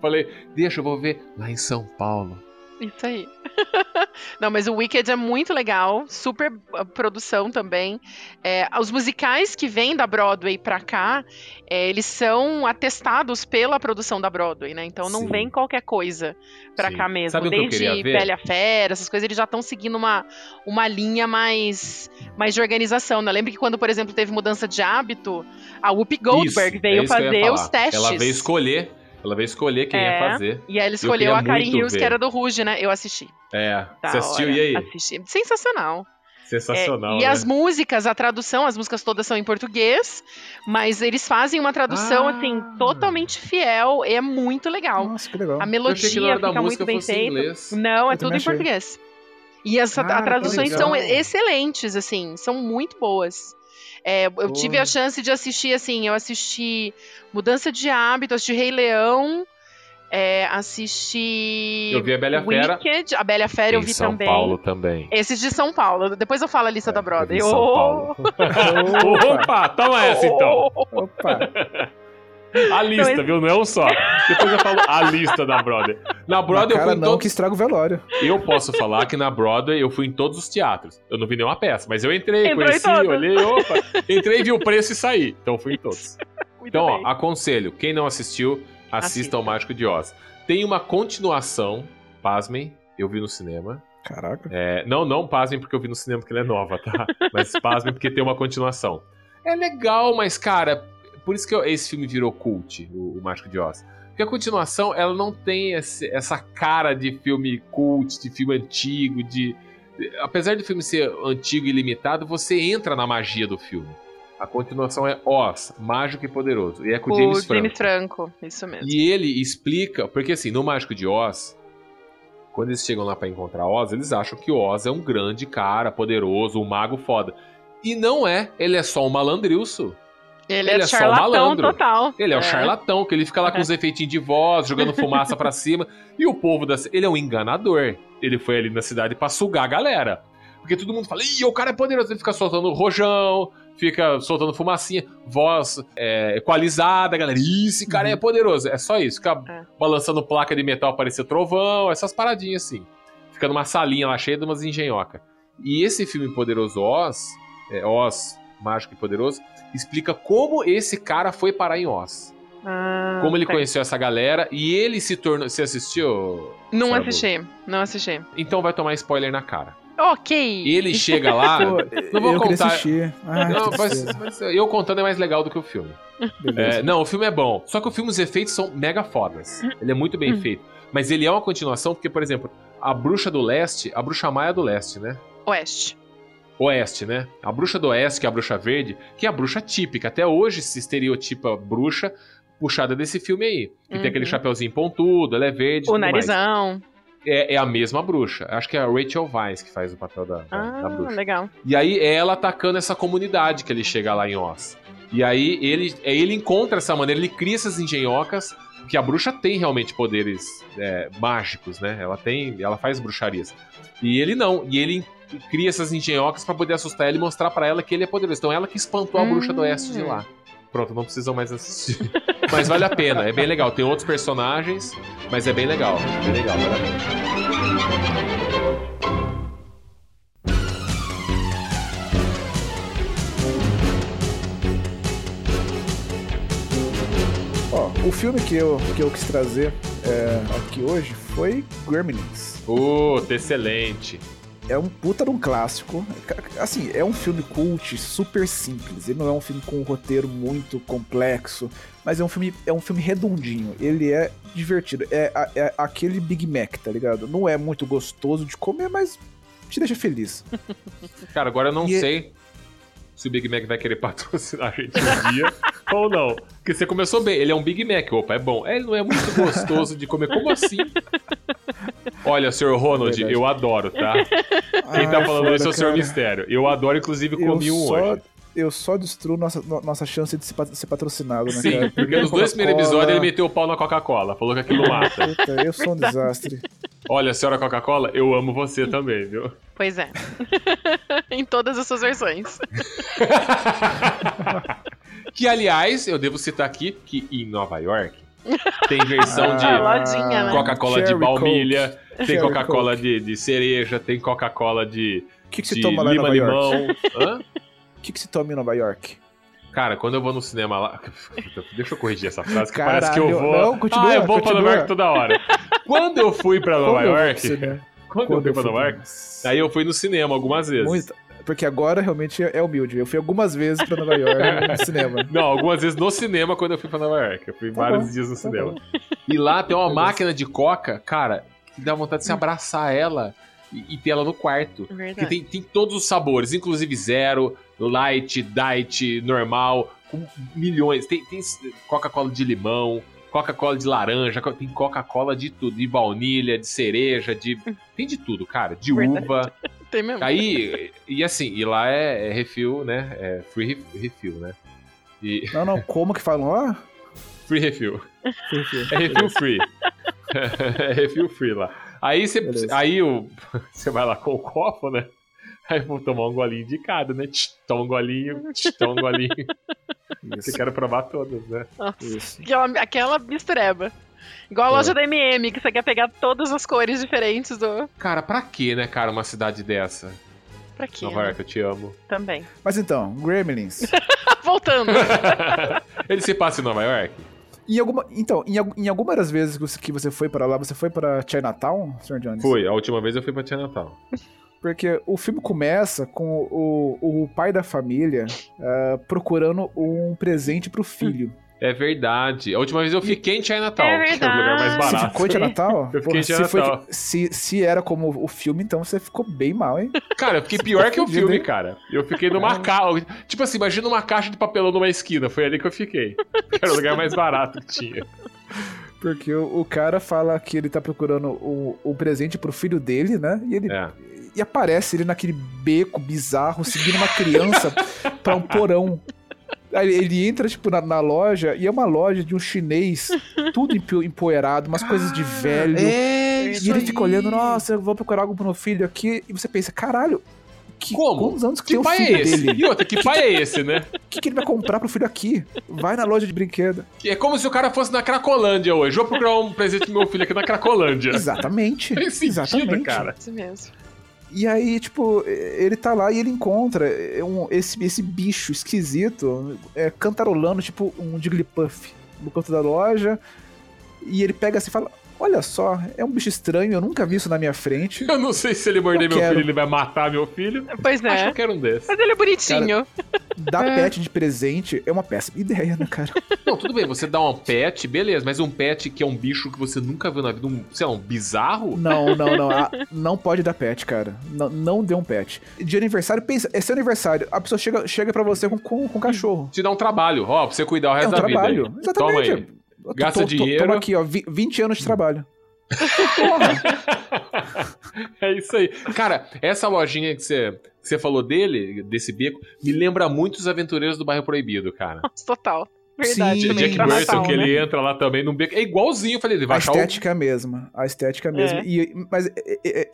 Falei, deixa, eu vou ver lá em São Paulo. Isso aí. Não, mas o Wicked é muito legal, super ah, produção também. É, os musicais que vêm da Broadway pra cá, é, eles são atestados pela produção da Broadway, né? Então não Sim. vem qualquer coisa pra Sim. cá mesmo. Sabe que Desde queria ver? Bela e a Fera, essas coisas, eles já estão seguindo uma, uma linha mais, mais de organização. Né? Lembra que quando, por exemplo, teve mudança de hábito, a Whoopi Goldberg Isso, veio é fazer os testes. Ela veio escolher, ela veio escolher quem ia É. fazer. E aí ele Eu escolheu a Karen Hughes, que ver. era do Ruge, né? Eu assisti. É, Da você assistiu hora. e aí? Assisti. Sensacional. Sensacional, É, e né? as músicas, a tradução, as músicas todas são em português, mas eles fazem uma tradução, Ah. assim, totalmente fiel, e é muito legal. Nossa, que legal. A melodia que fica música muito bem feita. inglês. Não, é Eu tudo também em achei. português. E as Cara, que traduções são excelentes, assim, são muito boas. É, eu tive a chance de assistir, assim, eu assisti Mudança de Hábito, assisti Rei Leão, é, assisti Eu vi a Bela Fera. Wicked, a Bela Fera eu vi São também. Paulo também. Esses de São Paulo. Depois eu falo a lista É, da São Ô, Paulo. Opa, toma essa então. Opa! A lista, Então, viu? Não é um só. Depois eu falo a lista da Broadway. Na Broadway eu cara fui não, todos... que estraga o velório. Eu posso falar que na Broadway eu fui em todos os teatros. Eu não vi nenhuma peça, mas eu entrei, Entrou conheci, olhei, opa. Entrei, vi o preço e saí. Então fui em todos. Muito Então, ó, aconselho. Quem não assistiu, assista Assista. ao Mágico de Oz. Tem uma continuação, pasmem, eu vi no cinema. Caraca. É, não, não pasmem porque eu vi no cinema porque ela é nova, tá? Mas pasmem porque tem uma continuação. É legal, mas, cara, por isso que esse filme virou cult, o, o Mágico de Oz. Porque a continuação, ela não tem esse- essa cara de filme cult, de filme antigo, de... Apesar do filme ser antigo e limitado, você entra na magia do filme. A continuação é Oz, Mágico e Poderoso. E é com o James Franco. James Franco, isso mesmo. E ele explica, porque assim, no Mágico de Oz, quando eles chegam lá pra encontrar Oz, eles acham que o Oz é um grande cara, poderoso, um mago foda. E não é, ele é só um malandrilso. Ele, ele é, é só um charlatão malandro. total. Ele é, o charlatão, que ele fica lá com os efeitinhos de voz, jogando fumaça pra cima. E o povo da. Ele é um enganador. Ele foi ali na cidade pra sugar a galera. Porque todo mundo fala, ih, o cara é poderoso. Ele fica soltando rojão, fica soltando fumacinha, voz é, equalizada, galera. Ih, esse cara é poderoso. É só isso. Fica É. balançando placa de metal, parecer trovão, essas paradinhas assim. Fica numa salinha lá cheia de umas engenhoca. E esse filme Poderoso Oz, é, Oz, Mágico e Poderoso, explica como esse cara foi parar em Oz. Ah, Como ele ok. conheceu essa galera e ele se tornou. Você assistiu? Não Sarah assisti, não assisti. Bull? Então vai tomar spoiler na cara. Ok. Ele chega lá. Pô, não vou eu contar. assistir. Ah, Não, que mas- mas eu contando é mais legal do que o filme. É, não, o filme é bom. Só que o filme, os efeitos são mega fodas. Ele é muito bem Hum. feito. Mas ele é uma continuação, porque, por exemplo, a Bruxa do Leste, a Bruxa Maia é do Leste, né? Oeste. Oeste, né? A Bruxa do Oeste, que é a Bruxa Verde, que é a bruxa típica. Até hoje se estereotipa bruxa puxada desse filme aí. Que tem aquele Uhum. chapeuzinho pontudo, ela é verde. O tudo mais. narizão. É, é a mesma bruxa. Acho que é a Rachel Vines que faz o papel da, da- da Ah, bruxa. legal. E aí é ela atacando essa comunidade que ele chega lá em Oz. E aí ele, é, ele encontra essa maneira, ele cria essas engenhocas, porque a bruxa tem realmente poderes é, mágicos, né? Ela tem, ela faz bruxarias. E ele não, e ele cria essas engenhocas pra poder assustar ela e mostrar pra ela que ele é poderoso. Então ela que espantou a bruxa do oeste de lá. Pronto, não precisam mais assistir. Mas vale a pena, é bem legal. Tem outros personagens, mas é bem legal. Bem legal, vale a pena. O filme que eu, que eu quis trazer é, aqui hoje foi Gremlins. Puta, excelente. É um puta de um clássico. Assim, é um filme cult, super simples. Ele não é um filme com um roteiro muito complexo, mas é um filme, é um filme redondinho. Ele é divertido. É, é aquele Big Mac, tá ligado? Não é muito gostoso de comer, mas te deixa feliz. Cara, agora eu não E- sei se o Big Mac vai querer patrocinar a gente um dia ou não. Porque você começou bem, ele é um Big Mac, opa, é bom. É, Ele não é muito gostoso de comer, como assim? Olha, Sr. Ronald, Verdade. eu adoro, tá? Quem tá Ai, falando foda, isso é o cara. Mistério. Eu adoro, inclusive, Eu comi um só, hoje. Eu só destruo nossa, no- nossa chance de ser patrocinado, né, Sim, cara? porque nos dois primeiros episódios ele meteu o pau na Coca-Cola, falou que aquilo mata. Puta, eu sou um desastre. Olha, senhora Coca-Cola, eu amo você também, viu? Pois é. em todas as suas versões. Que, aliás, eu devo citar aqui que em Nova York tem versão de Ah, lojinha, né? Coca-Cola de baunilha, tem Cherry Coca-Cola de, de cereja, tem Coca-Cola de, O que, que se de toma lá em Nova York? lima-limão. Hã? O que, que se toma em Nova York? Cara, quando eu vou no cinema lá. Deixa eu corrigir essa frase, que parece que eu Caralho, vou. não, continua, ah, eu vou pra continua. Nova York toda hora. Quando eu fui pra Nova Quando York. cinema? Quando, eu Quando fui pra Nova York, aí eu fui no cinema algumas vezes. Muito. Porque agora realmente é humilde. Eu fui algumas vezes pra Nova York no cinema. Não, algumas vezes no cinema quando eu fui pra Nova York. Eu fui Tá vários bom, dias no tá cinema. bom. E lá tem uma Beleza. máquina de coca, cara, que dá vontade de se abraçar ela e, e ter ela no quarto. Porque Verdade. tem, tem todos os sabores, inclusive zero, light, diet, normal, com milhões. Tem, tem Coca-Cola de limão, Coca-Cola de laranja, tem Coca-Cola de tudo, de baunilha, de cereja, de. Tem de tudo, cara. De Verdade. uva. Tem mesmo. Aí, e assim, e lá é, é refil, né? É free ref- refill, né? E, Não, não, como que falam lá? free refill. É refil free. é refil free lá. Aí você aí o, você vai lá com o copo, né? Aí eu vou tomar um golinho de cada, né? Toma um golinho, toma um golinho. Isso. Você quer provar todas, né? Nossa, Isso. aquela, aquela mistureba. Igual a É. loja da MM, que você quer pegar todas as cores diferentes do. Cara, pra que, né, cara, uma cidade dessa? Pra quê? Nova né? York, eu te amo. Também. Mas então, Gremlins. Voltando. Ele se passa em Nova York? Em alguma, então, em, em alguma das vezes que você, foi para lá, você foi para Chinatown, Sr. Jones? Foi, a última vez eu fui pra Chinatown. Porque o filme começa com o, o pai da família ah, procurando um presente pro filho. É verdade. A última vez eu fiquei em Chinatown, É que é o lugar mais verdade. Você barato. ficou em Natal? Eu fiquei em se, Chinatown. se, se era como o filme, então você ficou bem mal, hein? Cara, eu fiquei pior que o filme, cara. Eu fiquei numa caixa. Tipo assim, imagina uma caixa de papelão numa esquina. Foi ali que eu fiquei. Era o lugar mais barato que tinha. Porque o, o cara fala que ele tá procurando o, o presente pro filho dele, né? E ele É. e aparece ele naquele beco bizarro, seguindo uma criança pra um porão. Aí ele- entra, tipo, na, na loja, e é uma loja de um chinês, tudo empo- empoeirado, umas coisas de velho. É, e ele fica olhando, nossa, eu vou procurar algo pro meu filho aqui. E você pensa, caralho, que, Como? quantos anos que, Que tem o pai é filho esse? dele? E outra, que pai é esse, né? O que, que ele vai comprar pro filho aqui? Vai na loja de brinquedo. Que É como se o cara fosse na Cracolândia hoje. Vou procurar um presente pro meu filho aqui na Cracolândia. Exatamente. Tem sentido, exatamente. cara. Isso mesmo. E aí, tipo, ele tá lá e ele encontra um- esse, esse bicho esquisito, é, cantarolando, tipo um Jigglypuff no canto da loja. E ele pega assim e fala: Olha só, é um bicho estranho, eu nunca vi isso na minha frente. Eu não sei se ele morder Eu meu quero. filho, ele vai matar meu filho. Pois Acho que é. eu quero um desses. Mas ele é bonitinho. Dar É. pet de presente é uma péssima ideia, né, cara? Não, tudo bem, você dá um pet, beleza, mas um pet que é um bicho que você nunca viu na vida, um, sei lá, um bizarro? Não, não, não. ah, não pode dar pet, cara. Não, não dê um pet. De aniversário, pensa, é seu aniversário. A pessoa chega, chega pra você com, com, com cachorro. Te dá um trabalho, ó, pra você cuidar o É resto um da vida. trabalho. aí. Exatamente. Toma aí. Gasta to- dinheiro. Toma aqui, ó, vi- 20 anos de trabalho. Porra. É isso aí. Cara, essa lojinha que você, que você falou dele, desse beco, me lembra muito os aventureiros do bairro proibido, cara. Total. Verdade, Sim, Jack Burton, que né? ele entra lá também num beco. É igualzinho, eu falei, ele vai A achar o... estética é a mesma. A estética é a mesma. É. E, mas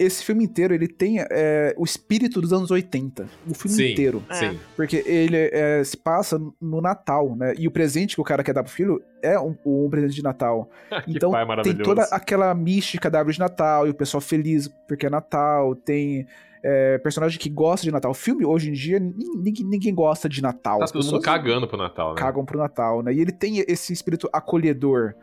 esse filme inteiro, ele tem é, o espírito dos anos 80. O filme Sim, inteiro. sim. Porque ele é, se passa no Natal, né? E o presente que o cara quer dar pro filho é um, um presente de Natal. que Então tem toda aquela mística da árvore de Natal e o pessoal feliz porque é Natal. Tem é, personagem que gosta de Natal. Filme, hoje em dia, nin- ninguém, ninguém gosta de Natal. Tá As todo mundo cagando pro Natal, né? cagam pro Natal, né? E ele tem esse espírito acolhedor.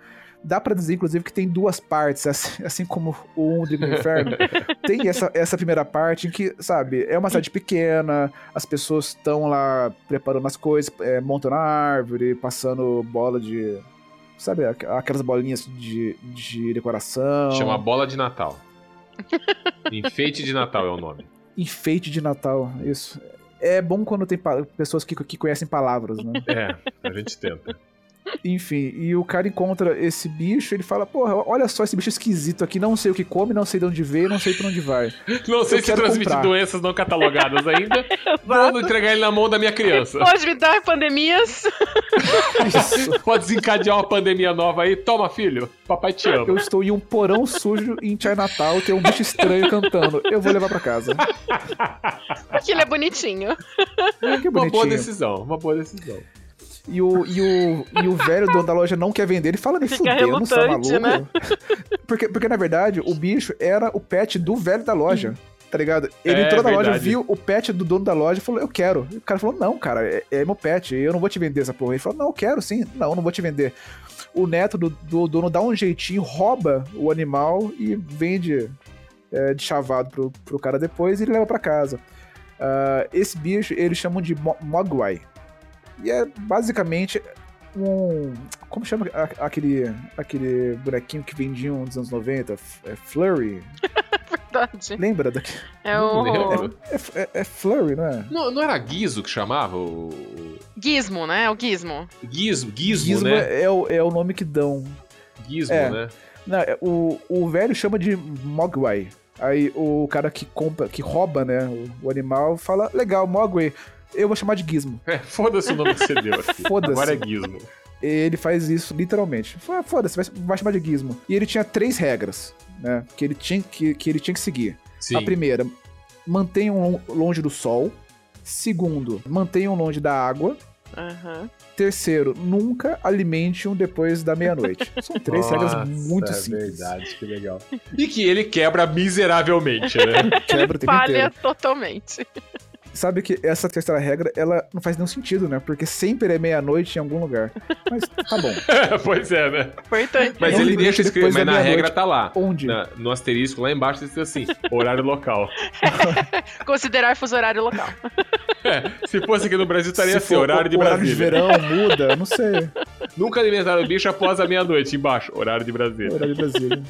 Dá pra dizer, inclusive, que tem duas partes, assim, assim como o Um Drigo no Inferno. tem essa, essa primeira parte em que, sabe, é uma cidade pequena, as pessoas estão lá preparando as coisas, é, montando a árvore, passando bola de. Sabe, aqu- aquelas bolinhas de, de decoração. Chama Bola de Natal. Enfeite de Natal é o nome. Enfeite de Natal, isso. É bom quando tem pessoas que, que conhecem palavras, né? É, a gente tenta. Enfim, e o cara encontra esse bicho, ele fala, porra, olha só esse bicho esquisito aqui, não sei o que come, não sei de onde veio, não sei pra onde vai. Não sei Eu se transmite comprar. doenças não catalogadas ainda. Vou entregar ele na mão da minha criança. Pode me dar pandemias? Isso. Pode desencadear uma pandemia nova aí. Toma, filho. Papai te ama. Eu estou em um porão sujo em Chinatown, tem um bicho estranho cantando. Eu vou levar pra casa. Porque ele é bonitinho. Que Uma boa bonitinho. decisão, uma boa decisão. E o, e, o, e o velho dono da loja não quer vender, ele fala, me você tá relutante, maluco? Porque, porque, na verdade, o bicho era o pet do velho da loja. Tá ligado? Ele É, entrou na loja, viu o pet do dono da loja e falou, eu quero. E o cara falou, não, cara, é, é meu pet, eu não vou te vender essa porra. Ele falou, não, eu quero sim. Não, não vou te vender. O neto do, do dono dá um jeitinho, rouba o animal e vende é, de chavado pro, pro cara depois e ele leva pra casa. Ah, esse bicho, eles chamam de Mo- Mogwai. E é basicamente um. Como chama aquele, aquele bonequinho que vendiam nos anos 90? F- É Flurry? Verdade. Lembra daquele? É o. É, é, é Flurry, não é? Não, não era Guizo que chamava? O, Gizmo, né? O Gizmo. Gizmo, Gizmo, Gizmo né? é, o, é o nome que dão. Gizmo, é. né? Não, é, o, o velho chama de Mogwai. Aí o cara que compra, que rouba, né, o, o animal, fala, legal, Mogwai, eu vou chamar de Gizmo. É, foda-se o nome que você deu aqui. Foda-se. Agora é Gizmo. Ele faz isso literalmente. Foda-se, vai, vai chamar de Gizmo. E ele tinha três regras, né, que ele tinha que, que, ele tinha que seguir. Sim. A primeira, mantenham lon- longe do sol. Segundo, mantenham longe da água. Aham. Terceiro, nunca alimente-um depois da meia-noite. São três regras Nossa, muito é simples. verdade, que legal. E que ele quebra miseravelmente, né? Quebra o tempo Falha inteiro. totalmente. Sabe que essa terceira regra, ela não faz nenhum sentido, né? Porque sempre é meia-noite em algum lugar. Mas tá bom. pois é, né? Importante. Mas ele deixa escrito, mas na regra tá lá. Onde? Na- no asterisco lá embaixo diz assim, horário local. Considerar fuso horário local. É, se fosse aqui no Brasil estaria Se assim, for horário de horário Brasília. de verão, muda, não sei. Nunca alimentaram o bicho após a meia-noite, embaixo, horário de Brasília. Horário de Brasília.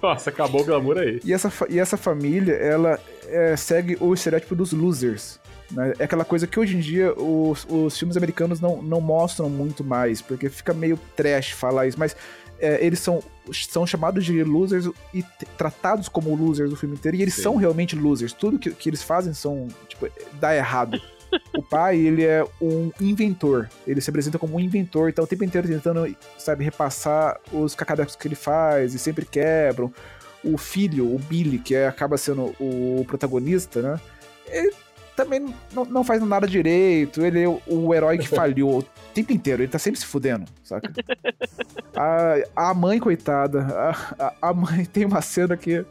Nossa, acabou o glamour aí. E essa, e essa família, ela é, segue o estereótipo dos losers. Né? É aquela coisa que hoje em dia os, os filmes americanos não, não mostram muito mais, porque fica meio trash falar isso, mas é, eles são, são chamados de losers e tratados como losers o filme inteiro, e eles Sim. são realmente losers. Tudo que, que eles fazem são, tipo, dá errado. O pai, ele é um inventor. Ele se apresenta como um inventor, então o tempo inteiro tentando, sabe, repassar os cacadecos que ele faz e sempre quebram o filho, o Billy, que é- acaba sendo o protagonista, né? Ele também não, não faz nada direito, ele é o, o herói que falhou o tempo inteiro, ele tá sempre se fudendo, saca? A, a mãe, coitada, a, a- a mãe tem uma cena que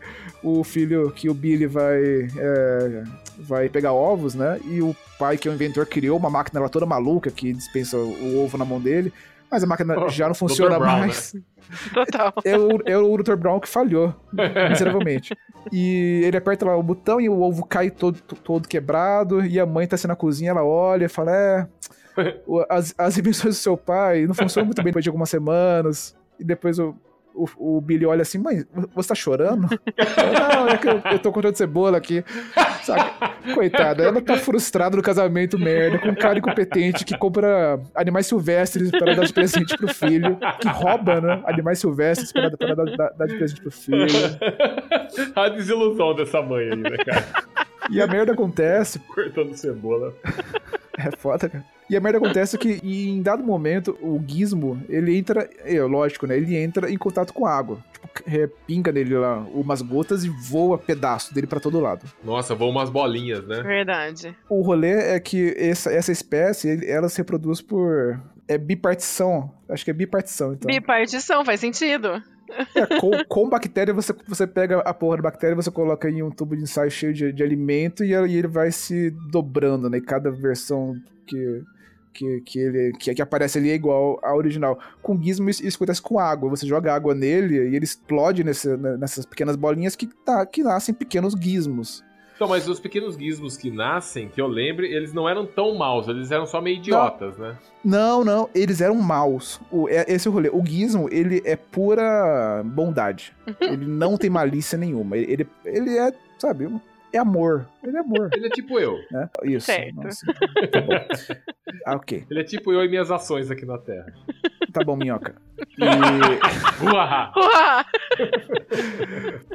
o filho, que o Billy vai, é, vai pegar ovos, né? E o pai, que é o inventor, criou uma máquina lá toda maluca que dispensa o ovo na mão dele. Mas a máquina Oh, já não funciona Brown, mais Total. é o, é o Dr. Brown que falhou, miseravelmente. E ele aperta lá o botão e o ovo cai todo, todo quebrado. E a mãe tá assim na cozinha, ela olha e fala: É, as, as invenções do seu pai não funcionam muito bem depois de algumas semanas. E depois o, o, o Billy olha assim: Mãe, você tá chorando? Não, é que eu, eu tô cortando cebola aqui. Saca? Coitada, ela tá frustrada no casamento, merda, com um cara incompetente que compra animais silvestres para dar de presente pro filho, que rouba, né? Animais silvestres para dar, dar- dar de presente pro filho. A desilusão dessa mãe aí, né, cara? E a merda acontece, Cortando cebola. é foda, cara. E a merda acontece que, em dado momento, o gizmo, ele entra, é, lógico, né? Ele entra em contato com a água. Tipo, é, pinga nele lá umas gotas e voa pedaço dele pra todo lado. Nossa, vão umas bolinhas, né? Verdade. O rolê é que essa, essa espécie, ela se reproduz por... É bipartição. Acho que é bipartição, então. Bipartição, faz sentido. É, com, com bactéria, você, você pega a porra da bactéria, você coloca em um tubo de ensaio cheio de, de alimento e, e ele vai se dobrando, né? E cada versão que, que, que, ele, que, que aparece ali é igual à original. Com gizmo, isso, isso acontece com água. Você joga água nele e ele explode nesse- né, nessas pequenas bolinhas que, tá, que nascem pequenos gizmos. Então, mas os pequenos gizmos que nascem, que eu lembre, eles não eram tão maus, eles eram só meio idiotas, né? Não, não, eles eram maus. O, é, esse é o rolê. O gizmo, ele é pura bondade. ele não tem malícia nenhuma. Ele, ele, ele é, sabe, é amor. Ele é amor. Ele é tipo eu. né? Isso. Certo. nossa. Tá bom. Ah, ok. Ele é tipo eu e minhas ações aqui na Terra. Tá bom, minhoca. E, Uá! Uá!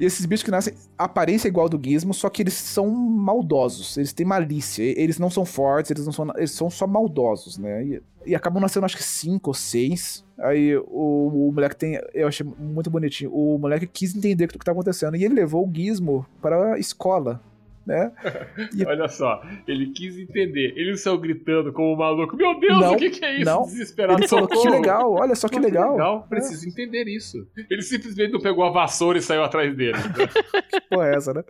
e esses bichos que nascem, a aparência é igual do gizmo, só que eles são maldosos. Eles têm malícia. Eles não são fortes, eles não são. Eles são só maldosos, né? E, e acabam nascendo, acho que cinco ou seis. Aí o, o moleque tem. Eu achei muito bonitinho. O moleque quis entender o que tá acontecendo. E ele levou o gizmo para a escola. Né? E- Olha só, ele quis entender. Ele saiu gritando como um maluco. Meu Deus, Não, o que, que é isso? não. Desesperado, Ele falou que legal, olha só que Nossa, legal. É. Preciso entender isso. Ele simplesmente não pegou a vassoura e saiu atrás dele. porra é essa, né?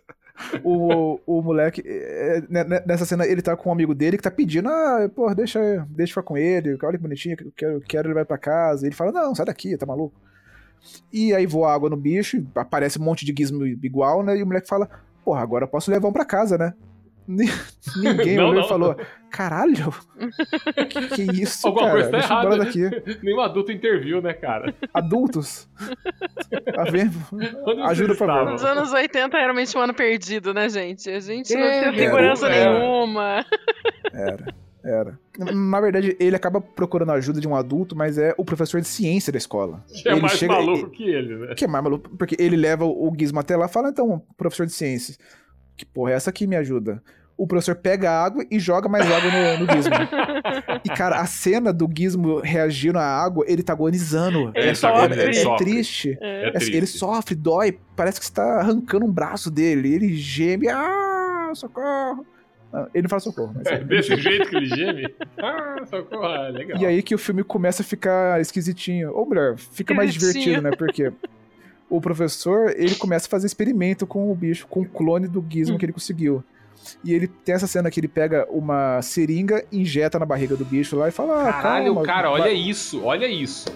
O, o moleque, é, né, né, nessa cena, ele tá com um amigo dele que tá pedindo, ah, pô, deixa, deixa eu ficar com ele, olha que bonitinho, que eu quero, quero ele pra casa. Ele fala, não, sai daqui, tá maluco? E aí voa água no bicho, aparece um monte de gizmo igual, né? E o moleque fala, porra, agora eu posso levar um pra casa, né? Ni- Ninguém Não, olhou não. e falou, caralho, que, que isso, Alguma cara? coisa tá Deixa errada. daqui. Nenhum adulto interviu, né, cara? Adultos, tá vendo? Onde Ajuda, vocês por favor. estavam? Os anos 80 era realmente um ano perdido, né, gente? A gente não É, tinha segurança era. nenhuma. Era, era. Na verdade, ele acaba procurando a ajuda de um adulto, mas é o professor de ciência da escola. Que é ele mais chega- maluco que ele, né? Que é mais maluco, porque ele leva o Gizmo até lá e fala, então, professor de ciências, que porra é essa aqui me ajuda? O professor pega a água e joga mais água no, no Gizmo. E, cara, a cena do Gizmo reagindo à água, ele tá agonizando. Ele é, sofre. é- é Ele sofre. triste. É. É É assim, triste. ele sofre, dói, parece que você tá arrancando um braço dele. Ele geme, ah, socorro. Ah, Ele não fala socorro, mas É ele desse jeito que ele geme? Ah, socorro, ah, legal. E aí que o filme começa a ficar esquisitinho. Ou melhor, fica mais divertido, né? Porque o professor, ele começa a fazer experimento com o bicho, com o clone do gizmo que ele conseguiu. E ele tem essa cena que ele pega uma seringa, injeta na barriga do bicho lá e fala: ah, Caralho, calma, cara, vai- olha isso, olha isso.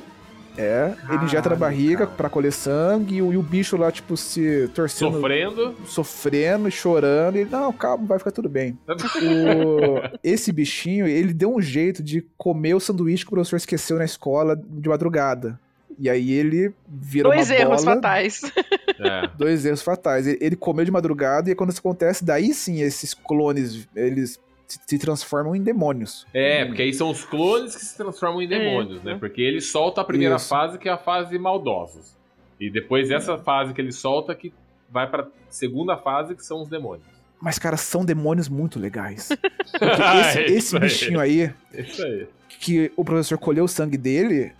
É, ele injeta na barriga cara. pra colher sangue e o, e o bicho lá, tipo, se torcendo, Sofrendo. sofrendo e chorando. E ele, não, calma, vai ficar tudo bem. O- esse bichinho, ele deu um jeito de comer o sanduíche que o professor esqueceu na escola de madrugada. E aí ele vira Dois uma erros bola, fatais. É. Dois erros fatais. Ele, ele comeu de madrugada e quando isso acontece, daí sim esses clones, eles se, se transformam em demônios. É, porque aí são os clones que se transformam em demônios, Isso. né? Porque ele solta a primeira Isso. fase, que é a fase maldosos. E depois dessa fase que ele solta, que vai pra segunda fase, que são os demônios. Mas, cara, são demônios muito legais. Ah, esse, é esse bichinho aí, aí. que o professor colheu o sangue dele,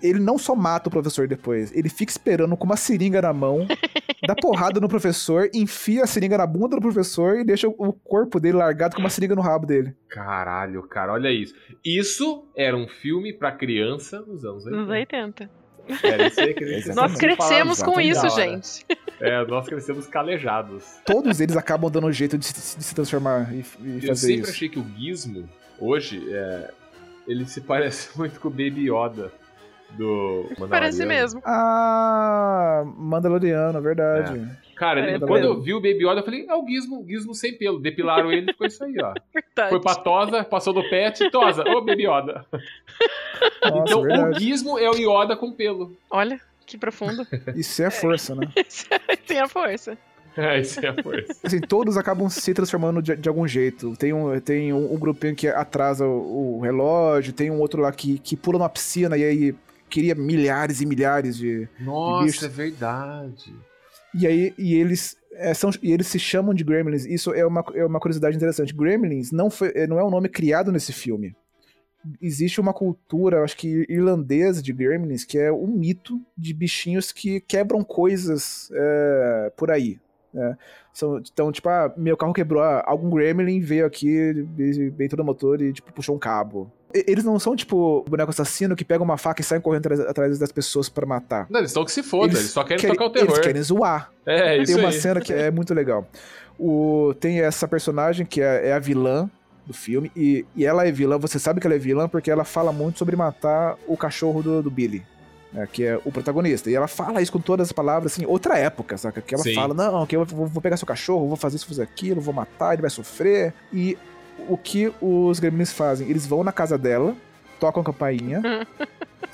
ele não só mata o professor depois, ele fica esperando com uma seringa na mão, dá porrada no professor, enfia a seringa na bunda do professor e deixa o corpo dele largado com uma seringa no rabo dele. Caralho, cara, olha isso. Isso era um filme pra criança nos anos 80. Nos 80. Era isso aí que eles Exatamente. Nós crescemos com isso, gente. É, nós crescemos calejados. Todos eles acabam dando um jeito de, se- de se transformar e, e Eu fazer sempre isso. achei que o Gizmo, hoje, é, ele se parece muito com o Baby Yoda do Parece Mandaloriano. mesmo. Ah, Mandaloriano, verdade. Cara, ele- Parece quando eu vi o Baby Yoda, eu falei, é o Gizmo, Gizmo sem pelo. Depilaram ele e ficou isso aí, ó. Verdade. Foi pra Tosa, passou do pet, Tosa, ô Baby Yoda. Nossa, então o verdade. Gizmo é o Yoda com pelo. Olha, que profundo. Isso é força, né? Tem a força. É, isso é a força. Assim, todos acabam se transformando de, de algum jeito. Tem um, tem um, um grupinho que atrasa o, o relógio, tem um outro lá que, que pula numa piscina e aí cria milhares e milhares de. Nossa, bichos. é verdade. E aí e eles. é, são, e eles se chamam de Gremlins. Isso é uma, é uma curiosidade interessante. Gremlins não, foi, é, não é um nome criado nesse filme. existe uma cultura, acho que irlandesa de gremlins, que é um mito de bichinhos que quebram coisas é, por aí. Né? São, então, tipo, ah, meu carro quebrou, ah, algum gremlin veio aqui, veio todo o motor e, tipo, puxou um cabo. Eles não são, tipo, boneco assassino que pega uma faca e sai correndo atrás, atrás das pessoas pra matar. Não, eles estão que se foda, eles, só querem, tocar o Eles terror. querem zoar. É, isso Tem uma aí. cena que é muito legal. O, tem essa personagem que é, é a vilã do filme, e, e ela é vilã, você sabe que ela é vilã porque ela fala muito sobre matar o cachorro do, do Billy. né, que é o protagonista. E ela fala isso com todas as palavras, assim, outra época, saca? Que ela Sim. fala, não, que eu vou, vou pegar seu cachorro, vou fazer isso, fazer aquilo, vou matar, ele vai sofrer. E o que os gremlins fazem? Eles vão na casa dela, tocam a campainha,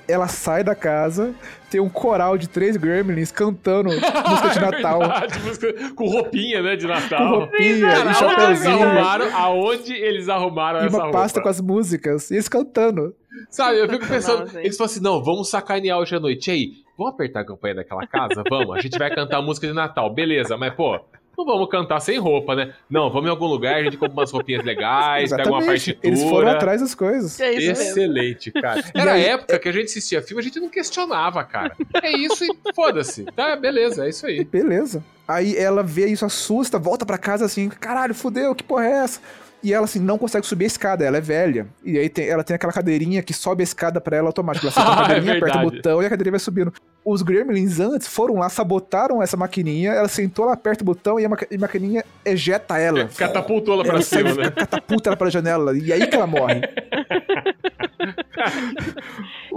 ela sai da casa, tem um coral de três gremlins cantando música de Natal. É Verdade, música com roupinha, né, de Com Natal. roupinha Cara, e chapeuzinho. arrumaram, aonde eles arrumaram E essa uma pasta roupa? com as músicas. E eles cantando. Sabe, eu fico pensando, eles falam assim, não, vamos sacanear hoje à noite. E aí, vamos apertar a campanha daquela casa? Vamos, a gente vai cantar a música de Natal. Beleza, mas pô, não vamos cantar sem roupa, né? Não, vamos em algum lugar, a gente compra umas roupinhas legais, pega uma partitura. Eles foram atrás das coisas. É isso mesmo. Excelente, cara. Era a época que a gente assistia filme, a gente não questionava, cara. É isso e foda-se. Tá, beleza, é isso aí. Beleza. Aí ela vê isso, assusta, volta pra casa assim, caralho, fudeu, que porra é essa? E ela, assim, não consegue subir a escada, ela é velha. E aí tem- ela tem aquela cadeirinha que sobe a escada pra ela automática. Ela senta na Ah, é cadeirinha, aperta o botão e a cadeirinha vai subindo. Os gremlins antes foram lá, sabotaram essa maquininha, ela sentou, ela aperta o botão e a, maqui- e a maquininha ejeta ela. Catapultou ela pra Ela cima, sai- né? Catapulta ela pra janela. E aí que ela morre.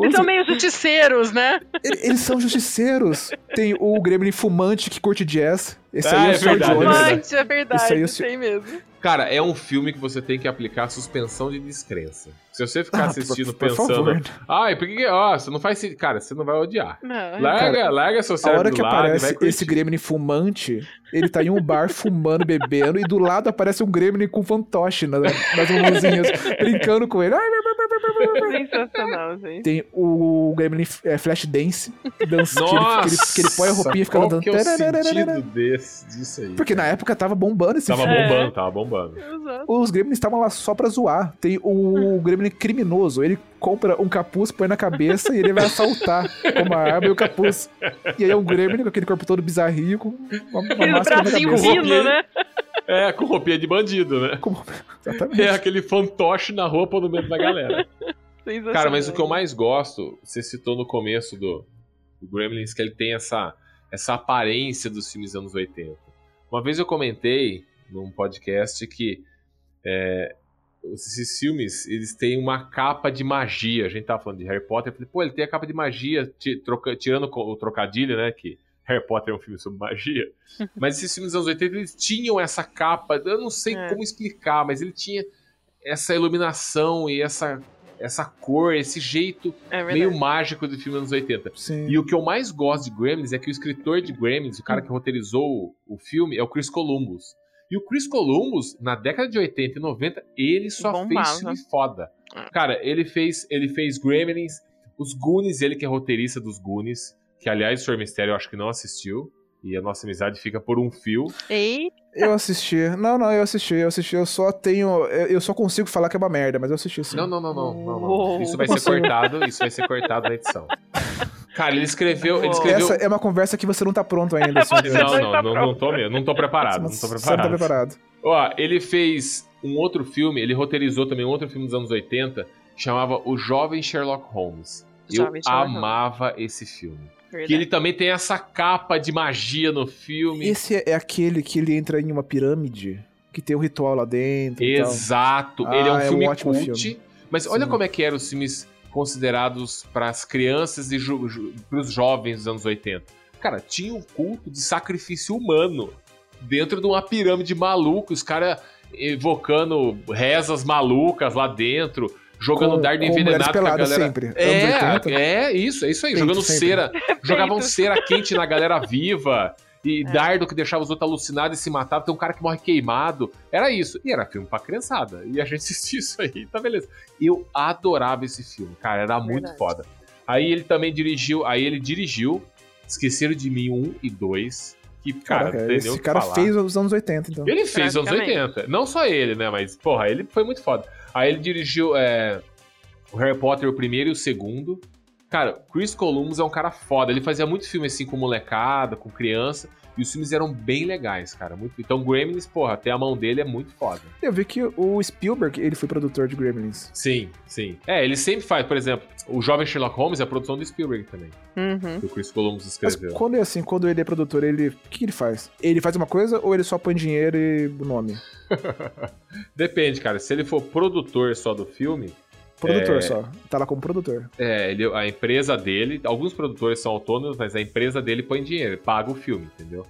Eles são meio justiceiros, né? Ele- Eles são justiceiros. Tem o Gremlin fumante que curte jazz. Esse Ah, aí é é o verdade, é Jones. verdade. Mante, é verdade, Isso aí sei- tem mesmo. Cara, é um filme que você tem que aplicar suspensão de descrença. Se você ficar Ah, assistindo por- por pensando, favor. ai, por que que. Ó, você não faz. Cara, você não vai odiar. Não, Larga, larga seu A cérebro hora do que lado aparece esse Gremlin fumante, ele tá em um bar fumando, bebendo, e do lado aparece um Gremlin com fantoche na- nas mãozinhas, brincando com ele. Ai, sensacional, gente. Tem o Gremlin é, Flash Dance, dança, que, ele, Nossa, que, ele, que ele põe a roupinha e fica qual que é o sentido desse, disso aí? Porque na época tava bombando esse Tava filme. bombando, tava bombando. Exato. Os Gremlins estavam lá só pra zoar. Tem o Gremlin criminoso. Ele compra um capuz, põe na cabeça e ele vai assaltar com uma arma e o capuz. E aí é um Gremlin com aquele corpo todo bizarrinho com uma, uma Aquele máscara na bracinho cabeça. fino, né? É, com roupinha de bandido, né? Como- Exatamente. É aquele fantoche na roupa no meio da galera. Cara, mas o que eu mais gosto, você citou no começo do, do Gremlins, que ele tem essa, essa aparência dos filmes anos 80. Uma vez eu comentei num podcast que é, esses filmes, eles têm uma capa de magia. A gente tava falando de Harry Potter, eu falei, pô, ele tem a capa de magia, troca- tirando o trocadilho, né, que Harry Potter é um filme sobre magia. Mas esses filmes dos anos 80, eles tinham essa capa, eu não sei É. como explicar, mas ele tinha essa iluminação e essa, essa cor, esse jeito É meio mágico do filme dos anos 80. Sim. E o que eu mais gosto de Gremlins é que o escritor de Gremlins, o cara que roteirizou o filme, é o Chris Columbus. E o Chris Columbus, na década de 80 e 90, ele só Bombava. fez filme foda. É. Cara, ele fez, ele fez Gremlins, os Goonies, ele que é roteirista dos Goonies, que aliás o Sr. Mistério eu acho que não assistiu. E a nossa amizade fica por um fio. Ei, Eu assisti. Não, não, eu assisti, eu assisti. Eu só tenho. Eu só consigo falar que é uma merda, mas eu assisti sim. Não, não, não, não, não, não. Isso vai ser cortado, isso vai ser cortado na edição. Cara, ele escreveu, ele escreveu Essa é uma conversa que você não tá pronto ainda. Jones. Não, vai não, tá não, não tô mesmo, não tô preparado, não tô Você não tá preparado. preparado. Ó, ele fez um outro filme, ele roteirizou também um outro filme dos anos 80, que chamava O Jovem Sherlock Holmes. Eu Jovem Sherlock Holmes. amava esse filme. verdade. Que ele também tem essa capa de magia no filme. Esse é aquele que ele entra em uma pirâmide, que tem um ritual lá dentro. e tal. Exato, Ah, ele é um é um filme ótimo cult. filme. Mas olha Sim. como é que eram os filmes considerados para as crianças e para os jovens dos anos 80. Cara, tinha um culto de sacrifício humano dentro de uma pirâmide maluca, os caras evocando rezas malucas lá dentro, jogando Com- dardo envenenado com a galera. sempre. É, 80. é isso, é isso aí, Peito jogando sempre. cera, jogavam cera quente na galera viva. E É. dardo que deixava os outros alucinados e se matava. Tem um cara que morre queimado. Era isso. E era filme pra criançada. E a gente assistia isso aí, tá beleza. Eu adorava esse filme, cara. Era muito Verdade. foda. Aí ele também dirigiu. Aí ele dirigiu Esqueceram de Mim 1 e 2. Que, cara, Caraca, esse que cara falar. fez os anos 80, então. Ele fez anos Praticamente. 80. Não só ele, né? Mas, porra, ele foi muito foda. Aí ele dirigiu é, O Harry Potter, o primeiro e o segundo. Cara, Chris Columbus é um cara foda. Ele fazia muito filme assim com molecada, com criança. E os filmes eram bem legais, cara. Muito... Então, Gremlins, porra, até a mão dele é muito foda. Eu vi que o Spielberg, ele foi produtor de Gremlins. Sim, sim. É, ele sempre faz, por exemplo, o Jovem Sherlock Holmes é a produção do Spielberg também. Uhum. Que o Chris Columbus Mas escreveu. quando é assim, quando ele é produtor, ele. O que ele faz? Ele faz uma coisa ou ele só põe dinheiro e o nome? Depende, cara. Se ele for produtor só do filme, Produtor É. só. Tá lá como produtor. é, ele, a empresa dele, alguns produtores são autônomos, mas a empresa dele põe dinheiro, paga o filme, entendeu?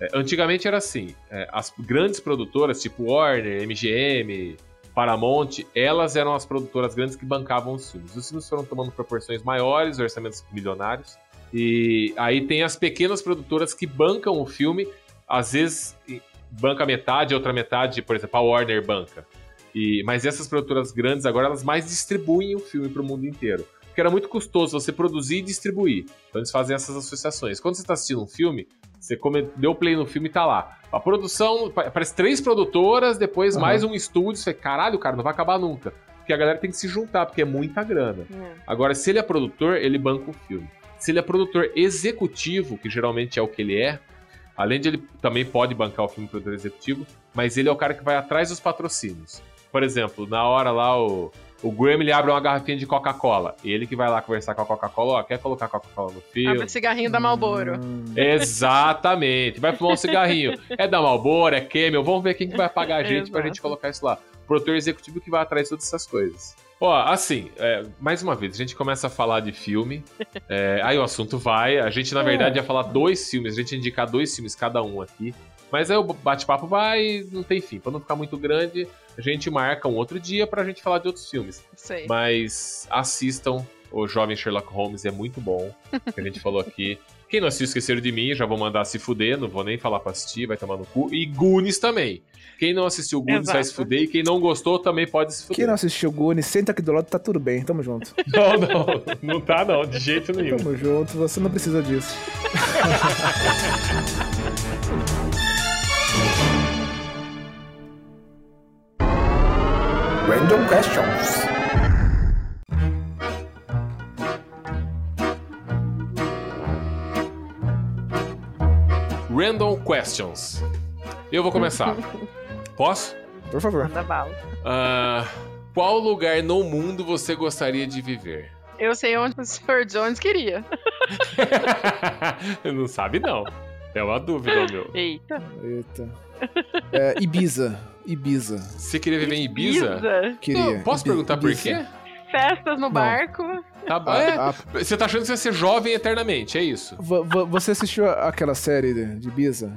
É, antigamente era assim, é, as grandes produtoras, tipo Warner, MGM, Paramount, elas eram as produtoras grandes que bancavam os filmes. Os filmes foram tomando proporções maiores, orçamentos milionários, e aí tem as pequenas produtoras que bancam o filme, às vezes banca metade, outra metade, por exemplo, a Warner banca. E, mas essas produtoras grandes agora elas mais distribuem o filme para o mundo inteiro. Porque era muito custoso você produzir e distribuir. Então eles fazem essas associações. Quando você está assistindo um filme, você come- deu play no filme e tá lá. A produção, pa- parece três produtoras, depois Aham. mais um estúdio. Você, caralho, cara, não vai acabar nunca. Porque a galera tem que se juntar, porque é muita grana. É. Agora, se ele é produtor, ele banca o filme. Se ele é produtor executivo, que geralmente é o que ele é, além de ele também pode bancar o filme produtor executivo, mas ele é o cara que vai atrás dos patrocínios. Por exemplo, na hora lá o, o Graham ele abre uma garrafinha de Coca-Cola. Ele que vai lá conversar com a Coca-Cola, ó, quer colocar Coca-Cola no filme? Abre o cigarrinho da Malboro. Hum, Exatamente. Vai fumar um cigarrinho. É da Malboro, é Camel. Vamos ver quem que vai pagar a gente pra gente colocar isso lá. O produtor executivo que vai atrás de todas essas coisas. Ó, assim, é, mais uma vez, a gente começa a falar de filme. é, aí o assunto vai. A gente, na verdade, ia falar dois filmes. A gente ia indicar dois filmes cada um aqui. Mas aí o bate-papo vai e não tem fim. Pra não ficar muito grande, a gente marca um outro dia pra gente falar de outros filmes. Sei. Mas assistam o Jovem Sherlock Holmes, é muito bom. Que a gente falou aqui. Quem não assistiu Esqueceram de Mim, já vou mandar se fuder, não vou nem falar pra assistir, vai tomar no cu. E Goonies também. Quem não assistiu Goonies vai se Exato. fuder e quem não gostou também pode se Quem fuder. não assistiu Goonies, senta aqui do lado, tá tudo bem. Tamo junto. Não, não, não tá não, de jeito nenhum. Tamo junto, você não precisa disso. Random Questions. Random Questions. Eu vou começar. Posso? Por favor. Manda bala. Ah, qual lugar no mundo você gostaria de viver? Eu sei onde o Sr. Jones queria. não sabe não. É uma dúvida, meu. Eita. Eita. É, Ibiza. Ibiza. Você queria viver em Ibiza? Queria. Não, posso Ibi- perguntar por Ibiza. quê? Festas no barco. Tá bom. Ah, É, ah, Você tá achando que você vai ser jovem eternamente, é isso? vo- você assistiu aquela série de, de Ibiza?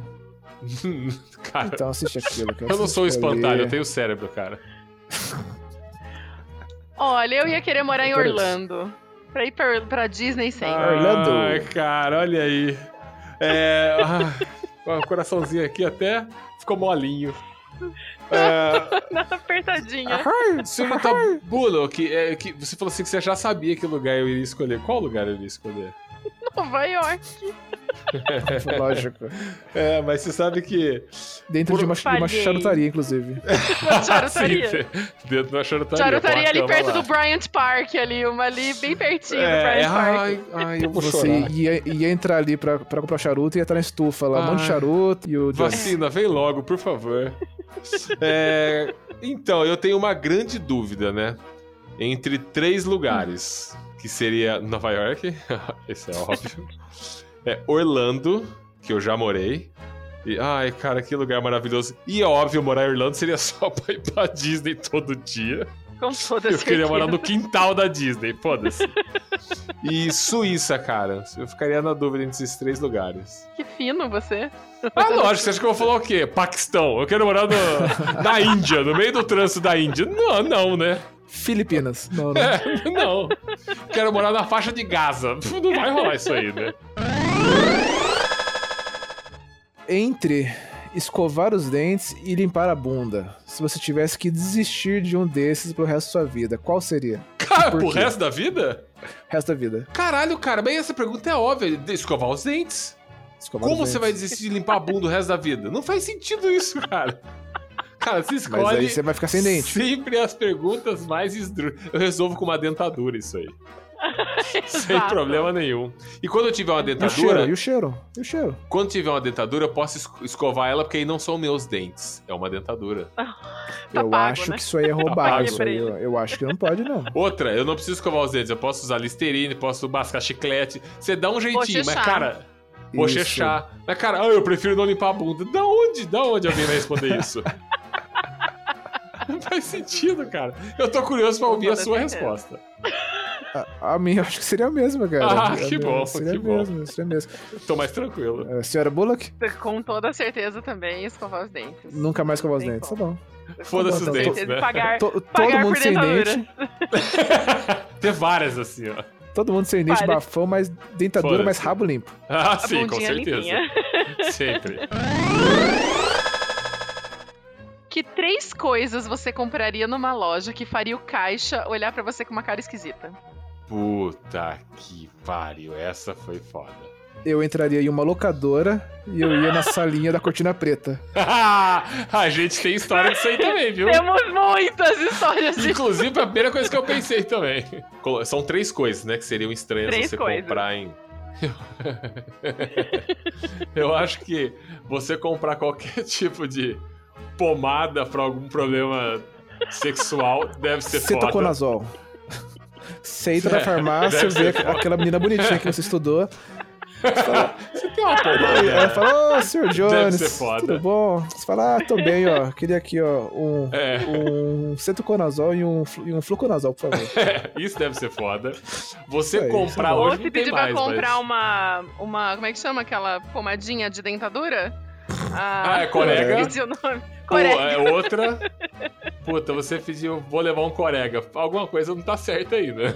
cara, Então assiste aquilo. cara. eu não sou espantalho, eu tenho cérebro, cara. Olha, eu ia querer morar em. Orlando. Pra ir pra, pra Disney sempre. Orlando. Ai, cara, olha aí. É. ah, o coraçãozinho aqui até ficou molinho. É, Apertadinha. senhorita Bullock, é, que você falou assim que você já sabia que lugar eu iria escolher. Qual lugar eu iria escolher? Nova York. Lógico. É, mas você sabe que. Dentro Por- de uma, de uma charutaria, inclusive. Uma charutaria. Sim, dentro de uma charutaria. Charutaria ali perto lá. do Bryant Park, ali, uma ali bem pertinho do É, Bryant Park. ai, ai, eu vou Você chorar. ia, ia entrar ali pra, pra comprar charuto e ia estar na estufa lá, um monte de Ai. charuto e o. Vacina, vem logo, por favor. É, então, eu tenho uma grande dúvida, né? Entre três lugares. Que seria Nova York, esse é óbvio. É Orlando, que eu já morei. E, ai, cara, que lugar maravilhoso. E é óbvio, morar em Orlando seria só pra ir pra Disney todo dia. Com toda Eu queria morar no quintal da Disney, foda-se. E Suíça, cara. Eu ficaria na dúvida entre esses três lugares. Que fino você. Ah, lógico, você acha que eu vou falar o quê? Paquistão. Eu quero morar no- na Índia, no meio do trânsito da Índia. Não, não, né? Filipinas. Não, não. É, não. Quero morar na faixa de Gaza. Não vai rolar isso aí, né? Entre escovar os dentes e limpar a bunda, se você tivesse que desistir de um desses pro resto da sua vida, qual seria? Cara, Por pro resto da vida? Resto da vida. Caralho, cara, bem, essa pergunta é óbvia. Escovar os dentes. Escovar Como os você vai desistir de limpar a bunda o resto da vida? Não faz sentido isso, cara. Cara, você escolhe. Mas aí você vai ficar sem dente. Sempre as perguntas mais esdrúxulas. Eu resolvo com uma dentadura isso aí. Sem problema nenhum. E quando eu tiver uma E o cheiro? dentadura, E o cheiro? E o cheiro? quando tiver uma dentadura, eu posso es- escovar ela, porque aí não são meus dentes. É uma dentadura. Tá eu pago, acho né? que isso aí é roubado. pago isso pra aí, eu, eu acho que não pode, não. Outra, eu não preciso escovar os dentes. Eu posso usar Listerine, posso mascar chiclete. Você dá um jeitinho, mas, cara. Bochechar. Mas, cara, ah, eu prefiro não limpar a bunda. Da onde? Da onde alguém vai responder isso? Não faz sentido, cara. Eu tô curioso pra ouvir a sua resposta. A, a minha eu acho que seria a mesma, cara. Ah, A que minha bom, Seria que bom. mesma, seria a mesma. Tô mais tranquilo. A senhora Bullock? Com toda certeza também escovar os dentes. Nunca mais escovar os dentes. Tá bom. Foda-se os dentes, né? pagar, To- todo pagar mundo por sem dente. Tem várias assim, ó. Todo mundo sem dente, bafão, mas dentadura, mas rabo limpo. Ah, sim, com certeza. limpinha. Sempre. Que três coisas você compraria numa loja que faria o caixa olhar pra você com uma cara esquisita? Puta que pariu. Essa foi foda. Eu entraria em uma locadora e eu ia na salinha da cortina preta. a gente tem história disso aí também, viu? Temos muitas histórias de Inclusive, a primeira coisa que eu pensei também. São três coisas, né, que seriam estranhas Três você coisas. comprar em. eu acho que você comprar qualquer tipo de pomada pra algum problema sexual deve ser foda. Cetoconazol. Você entra na É, farmácia, vê foda. aquela menina bonitinha que você estudou. Você tem uma pomada. Ela fala, ô, senhor Jones, foda. tudo bom? Você fala, ah, tô bem, ó. Queria aqui, ó, um, É. um cetoconazol e um, e um fluconazol, por favor. Isso deve ser foda. Você aí, comprar isso é Ou hoje se pedir pra mais, comprar mas... uma, uma. Como é que chama aquela pomadinha de dentadura? Ah, Ah, é corega? Esqueci o nome. Pô, Corega. é outra. Puta, você pediu, vou levar um corega. Alguma coisa não tá certa aí, né?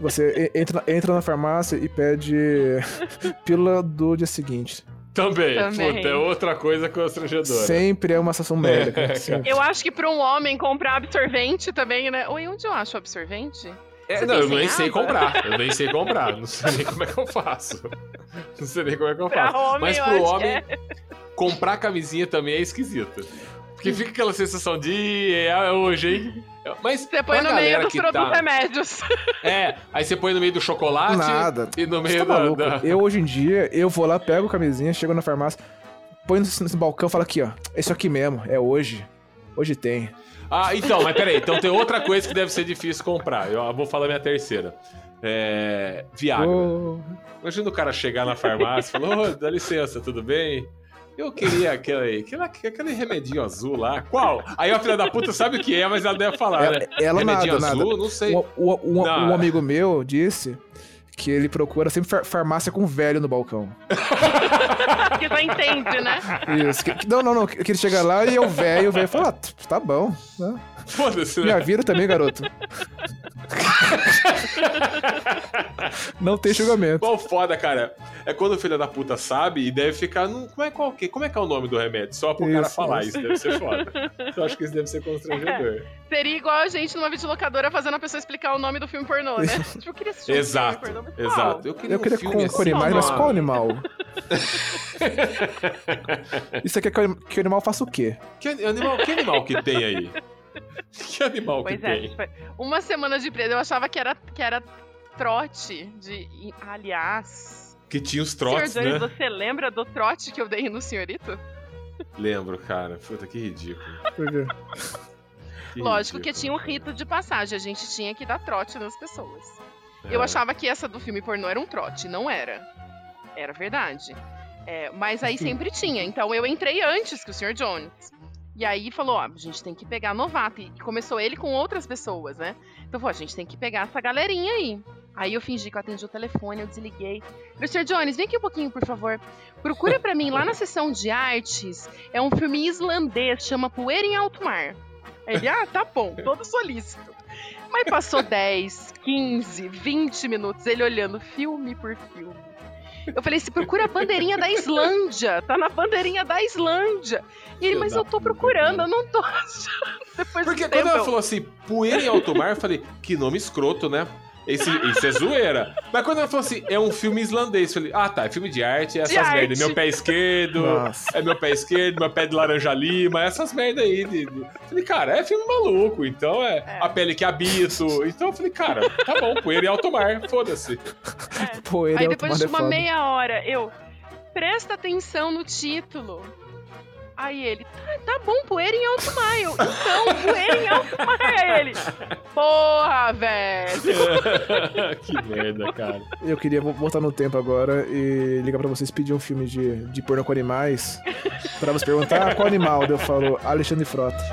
Você entra, entra na farmácia e pede pílula do dia seguinte. Também. Também. Puta, é outra coisa constrangedora. Sempre é uma sensação médica. Eu acho que pra um homem comprar absorvente também, né? Oi, onde eu acho absorvente? É, não, eu nem sei comprar. Eu nem sei comprar. Não sei nem como é que eu faço. Não sei nem como é que eu Pra faço. homem, Mas pro homem, que comprar camisinha também é esquisito. Porque fica aquela sensação de é hoje, hein? Mas Você põe pra no meio dos que produtos tá... remédios. É, aí você põe no meio do chocolate Nada. e no Você meio tá da, Eu, hoje em dia, eu vou lá, pego a camisinha, chego na farmácia, põe nesse, nesse balcão e falo aqui, ó. É isso aqui mesmo, é hoje. Hoje tem. Ah, então, mas peraí. Então tem outra coisa que deve ser difícil comprar. Eu vou falar minha terceira. É... Viagra. Ô, Imagina o cara chegar na farmácia e falar, ô, dá licença, tudo bem? Eu queria aquele, aquele, aquele remedinho azul lá. Qual? Aí a filha da puta sabe o que é, mas ela deve falar, né? ela remedinho nada, azul? nada. Não sei. Um, um- um- um amigo meu disse que ele procura sempre far- farmácia com velho no balcão. que só entende, né? Isso. que- que- não, não, não. Que que ele chega lá e é o velho, o velho fala, ah, tá bom. né? Foda-se, Me né? avira também, garoto. não tem julgamento. Qual foda, cara? É quando o filho da puta sabe e deve ficar. Num, como, é, qual, que, como é que é o nome do remédio? Só pro cara Isso, falar. isso. Isso deve ser foda. Eu acho que isso deve ser constrangedor. Seria igual a gente numa videolocadora fazendo a pessoa explicar o nome do filme pornô, né? Tipo, eu queria assistir um Exato, filme pornô, mas qual? exato. Eu queria, Eu queria um filme com, assim, com animais, mas qual animal? Isso aqui é que, o- que o animal faça o quê? Que animal, que animal que tem aí? Que animal Pois que é, tem? tipo, uma semana de preso, eu achava que era, que era trote de. Aliás. Que tinha os trotes, Senhor Jones, né? você lembra do trote que eu dei no senhorito? Lembro, cara. Puta, que ridículo. Porque Que Lógico que ridículo. tinha um rito de passagem, a gente tinha que dar trote nas pessoas. Eu É. achava que essa do filme pornô era um trote, não era. Era verdade. É, mas aí sempre tinha, então eu entrei antes que o Sr. Jones. E aí falou, ó, a gente tem que pegar novato. E começou ele com outras pessoas, né? Então falou, a gente tem que pegar essa galerinha aí. Aí eu fingi que eu atendi o telefone, eu desliguei. Sr. Jones, vem aqui um pouquinho, por favor. Procura pra mim lá na seção de artes. É um filme islandês, chama Poeira em Alto Mar. Ele, ah, tá bom, todo solícito. Mas passou 10, 15, 20 minutos ele olhando filme por filme. Eu falei, se procura a bandeirinha da Islândia. Tá na bandeirinha da Islândia. E ele, mas eu tô procurando, cara. eu não tô achando. Depois Porque do quando tempo, ela falou assim, poeira em alto mar, eu falei, que nome escroto, né? Esse, isso é zoeira. Mas quando ela falou assim, é um filme islandês, eu falei, ah tá, é filme de arte, é essas arte. merda. Meu pé esquerdo, Nossa. é meu pé esquerdo, meu pé de laranja lima, essas merda aí. De, de- Falei, cara, é filme maluco, então é, a pele que habito. Então eu falei, cara, tá bom, poeira em alto mar, foda-se. Pô, ele Aí é depois de automático, uma é meia hora, eu. Presta atenção no título. Aí ele, tá, tá bom, poeira em alto mar. Eu, então, poeira em alto mar. Aí ele, porra, velho. que merda, cara. Eu queria voltar no tempo agora e ligar pra vocês pedir um filme de, de porno com animais. Pra você perguntar ah, qual animal. Eu falo, Alexandre Frota.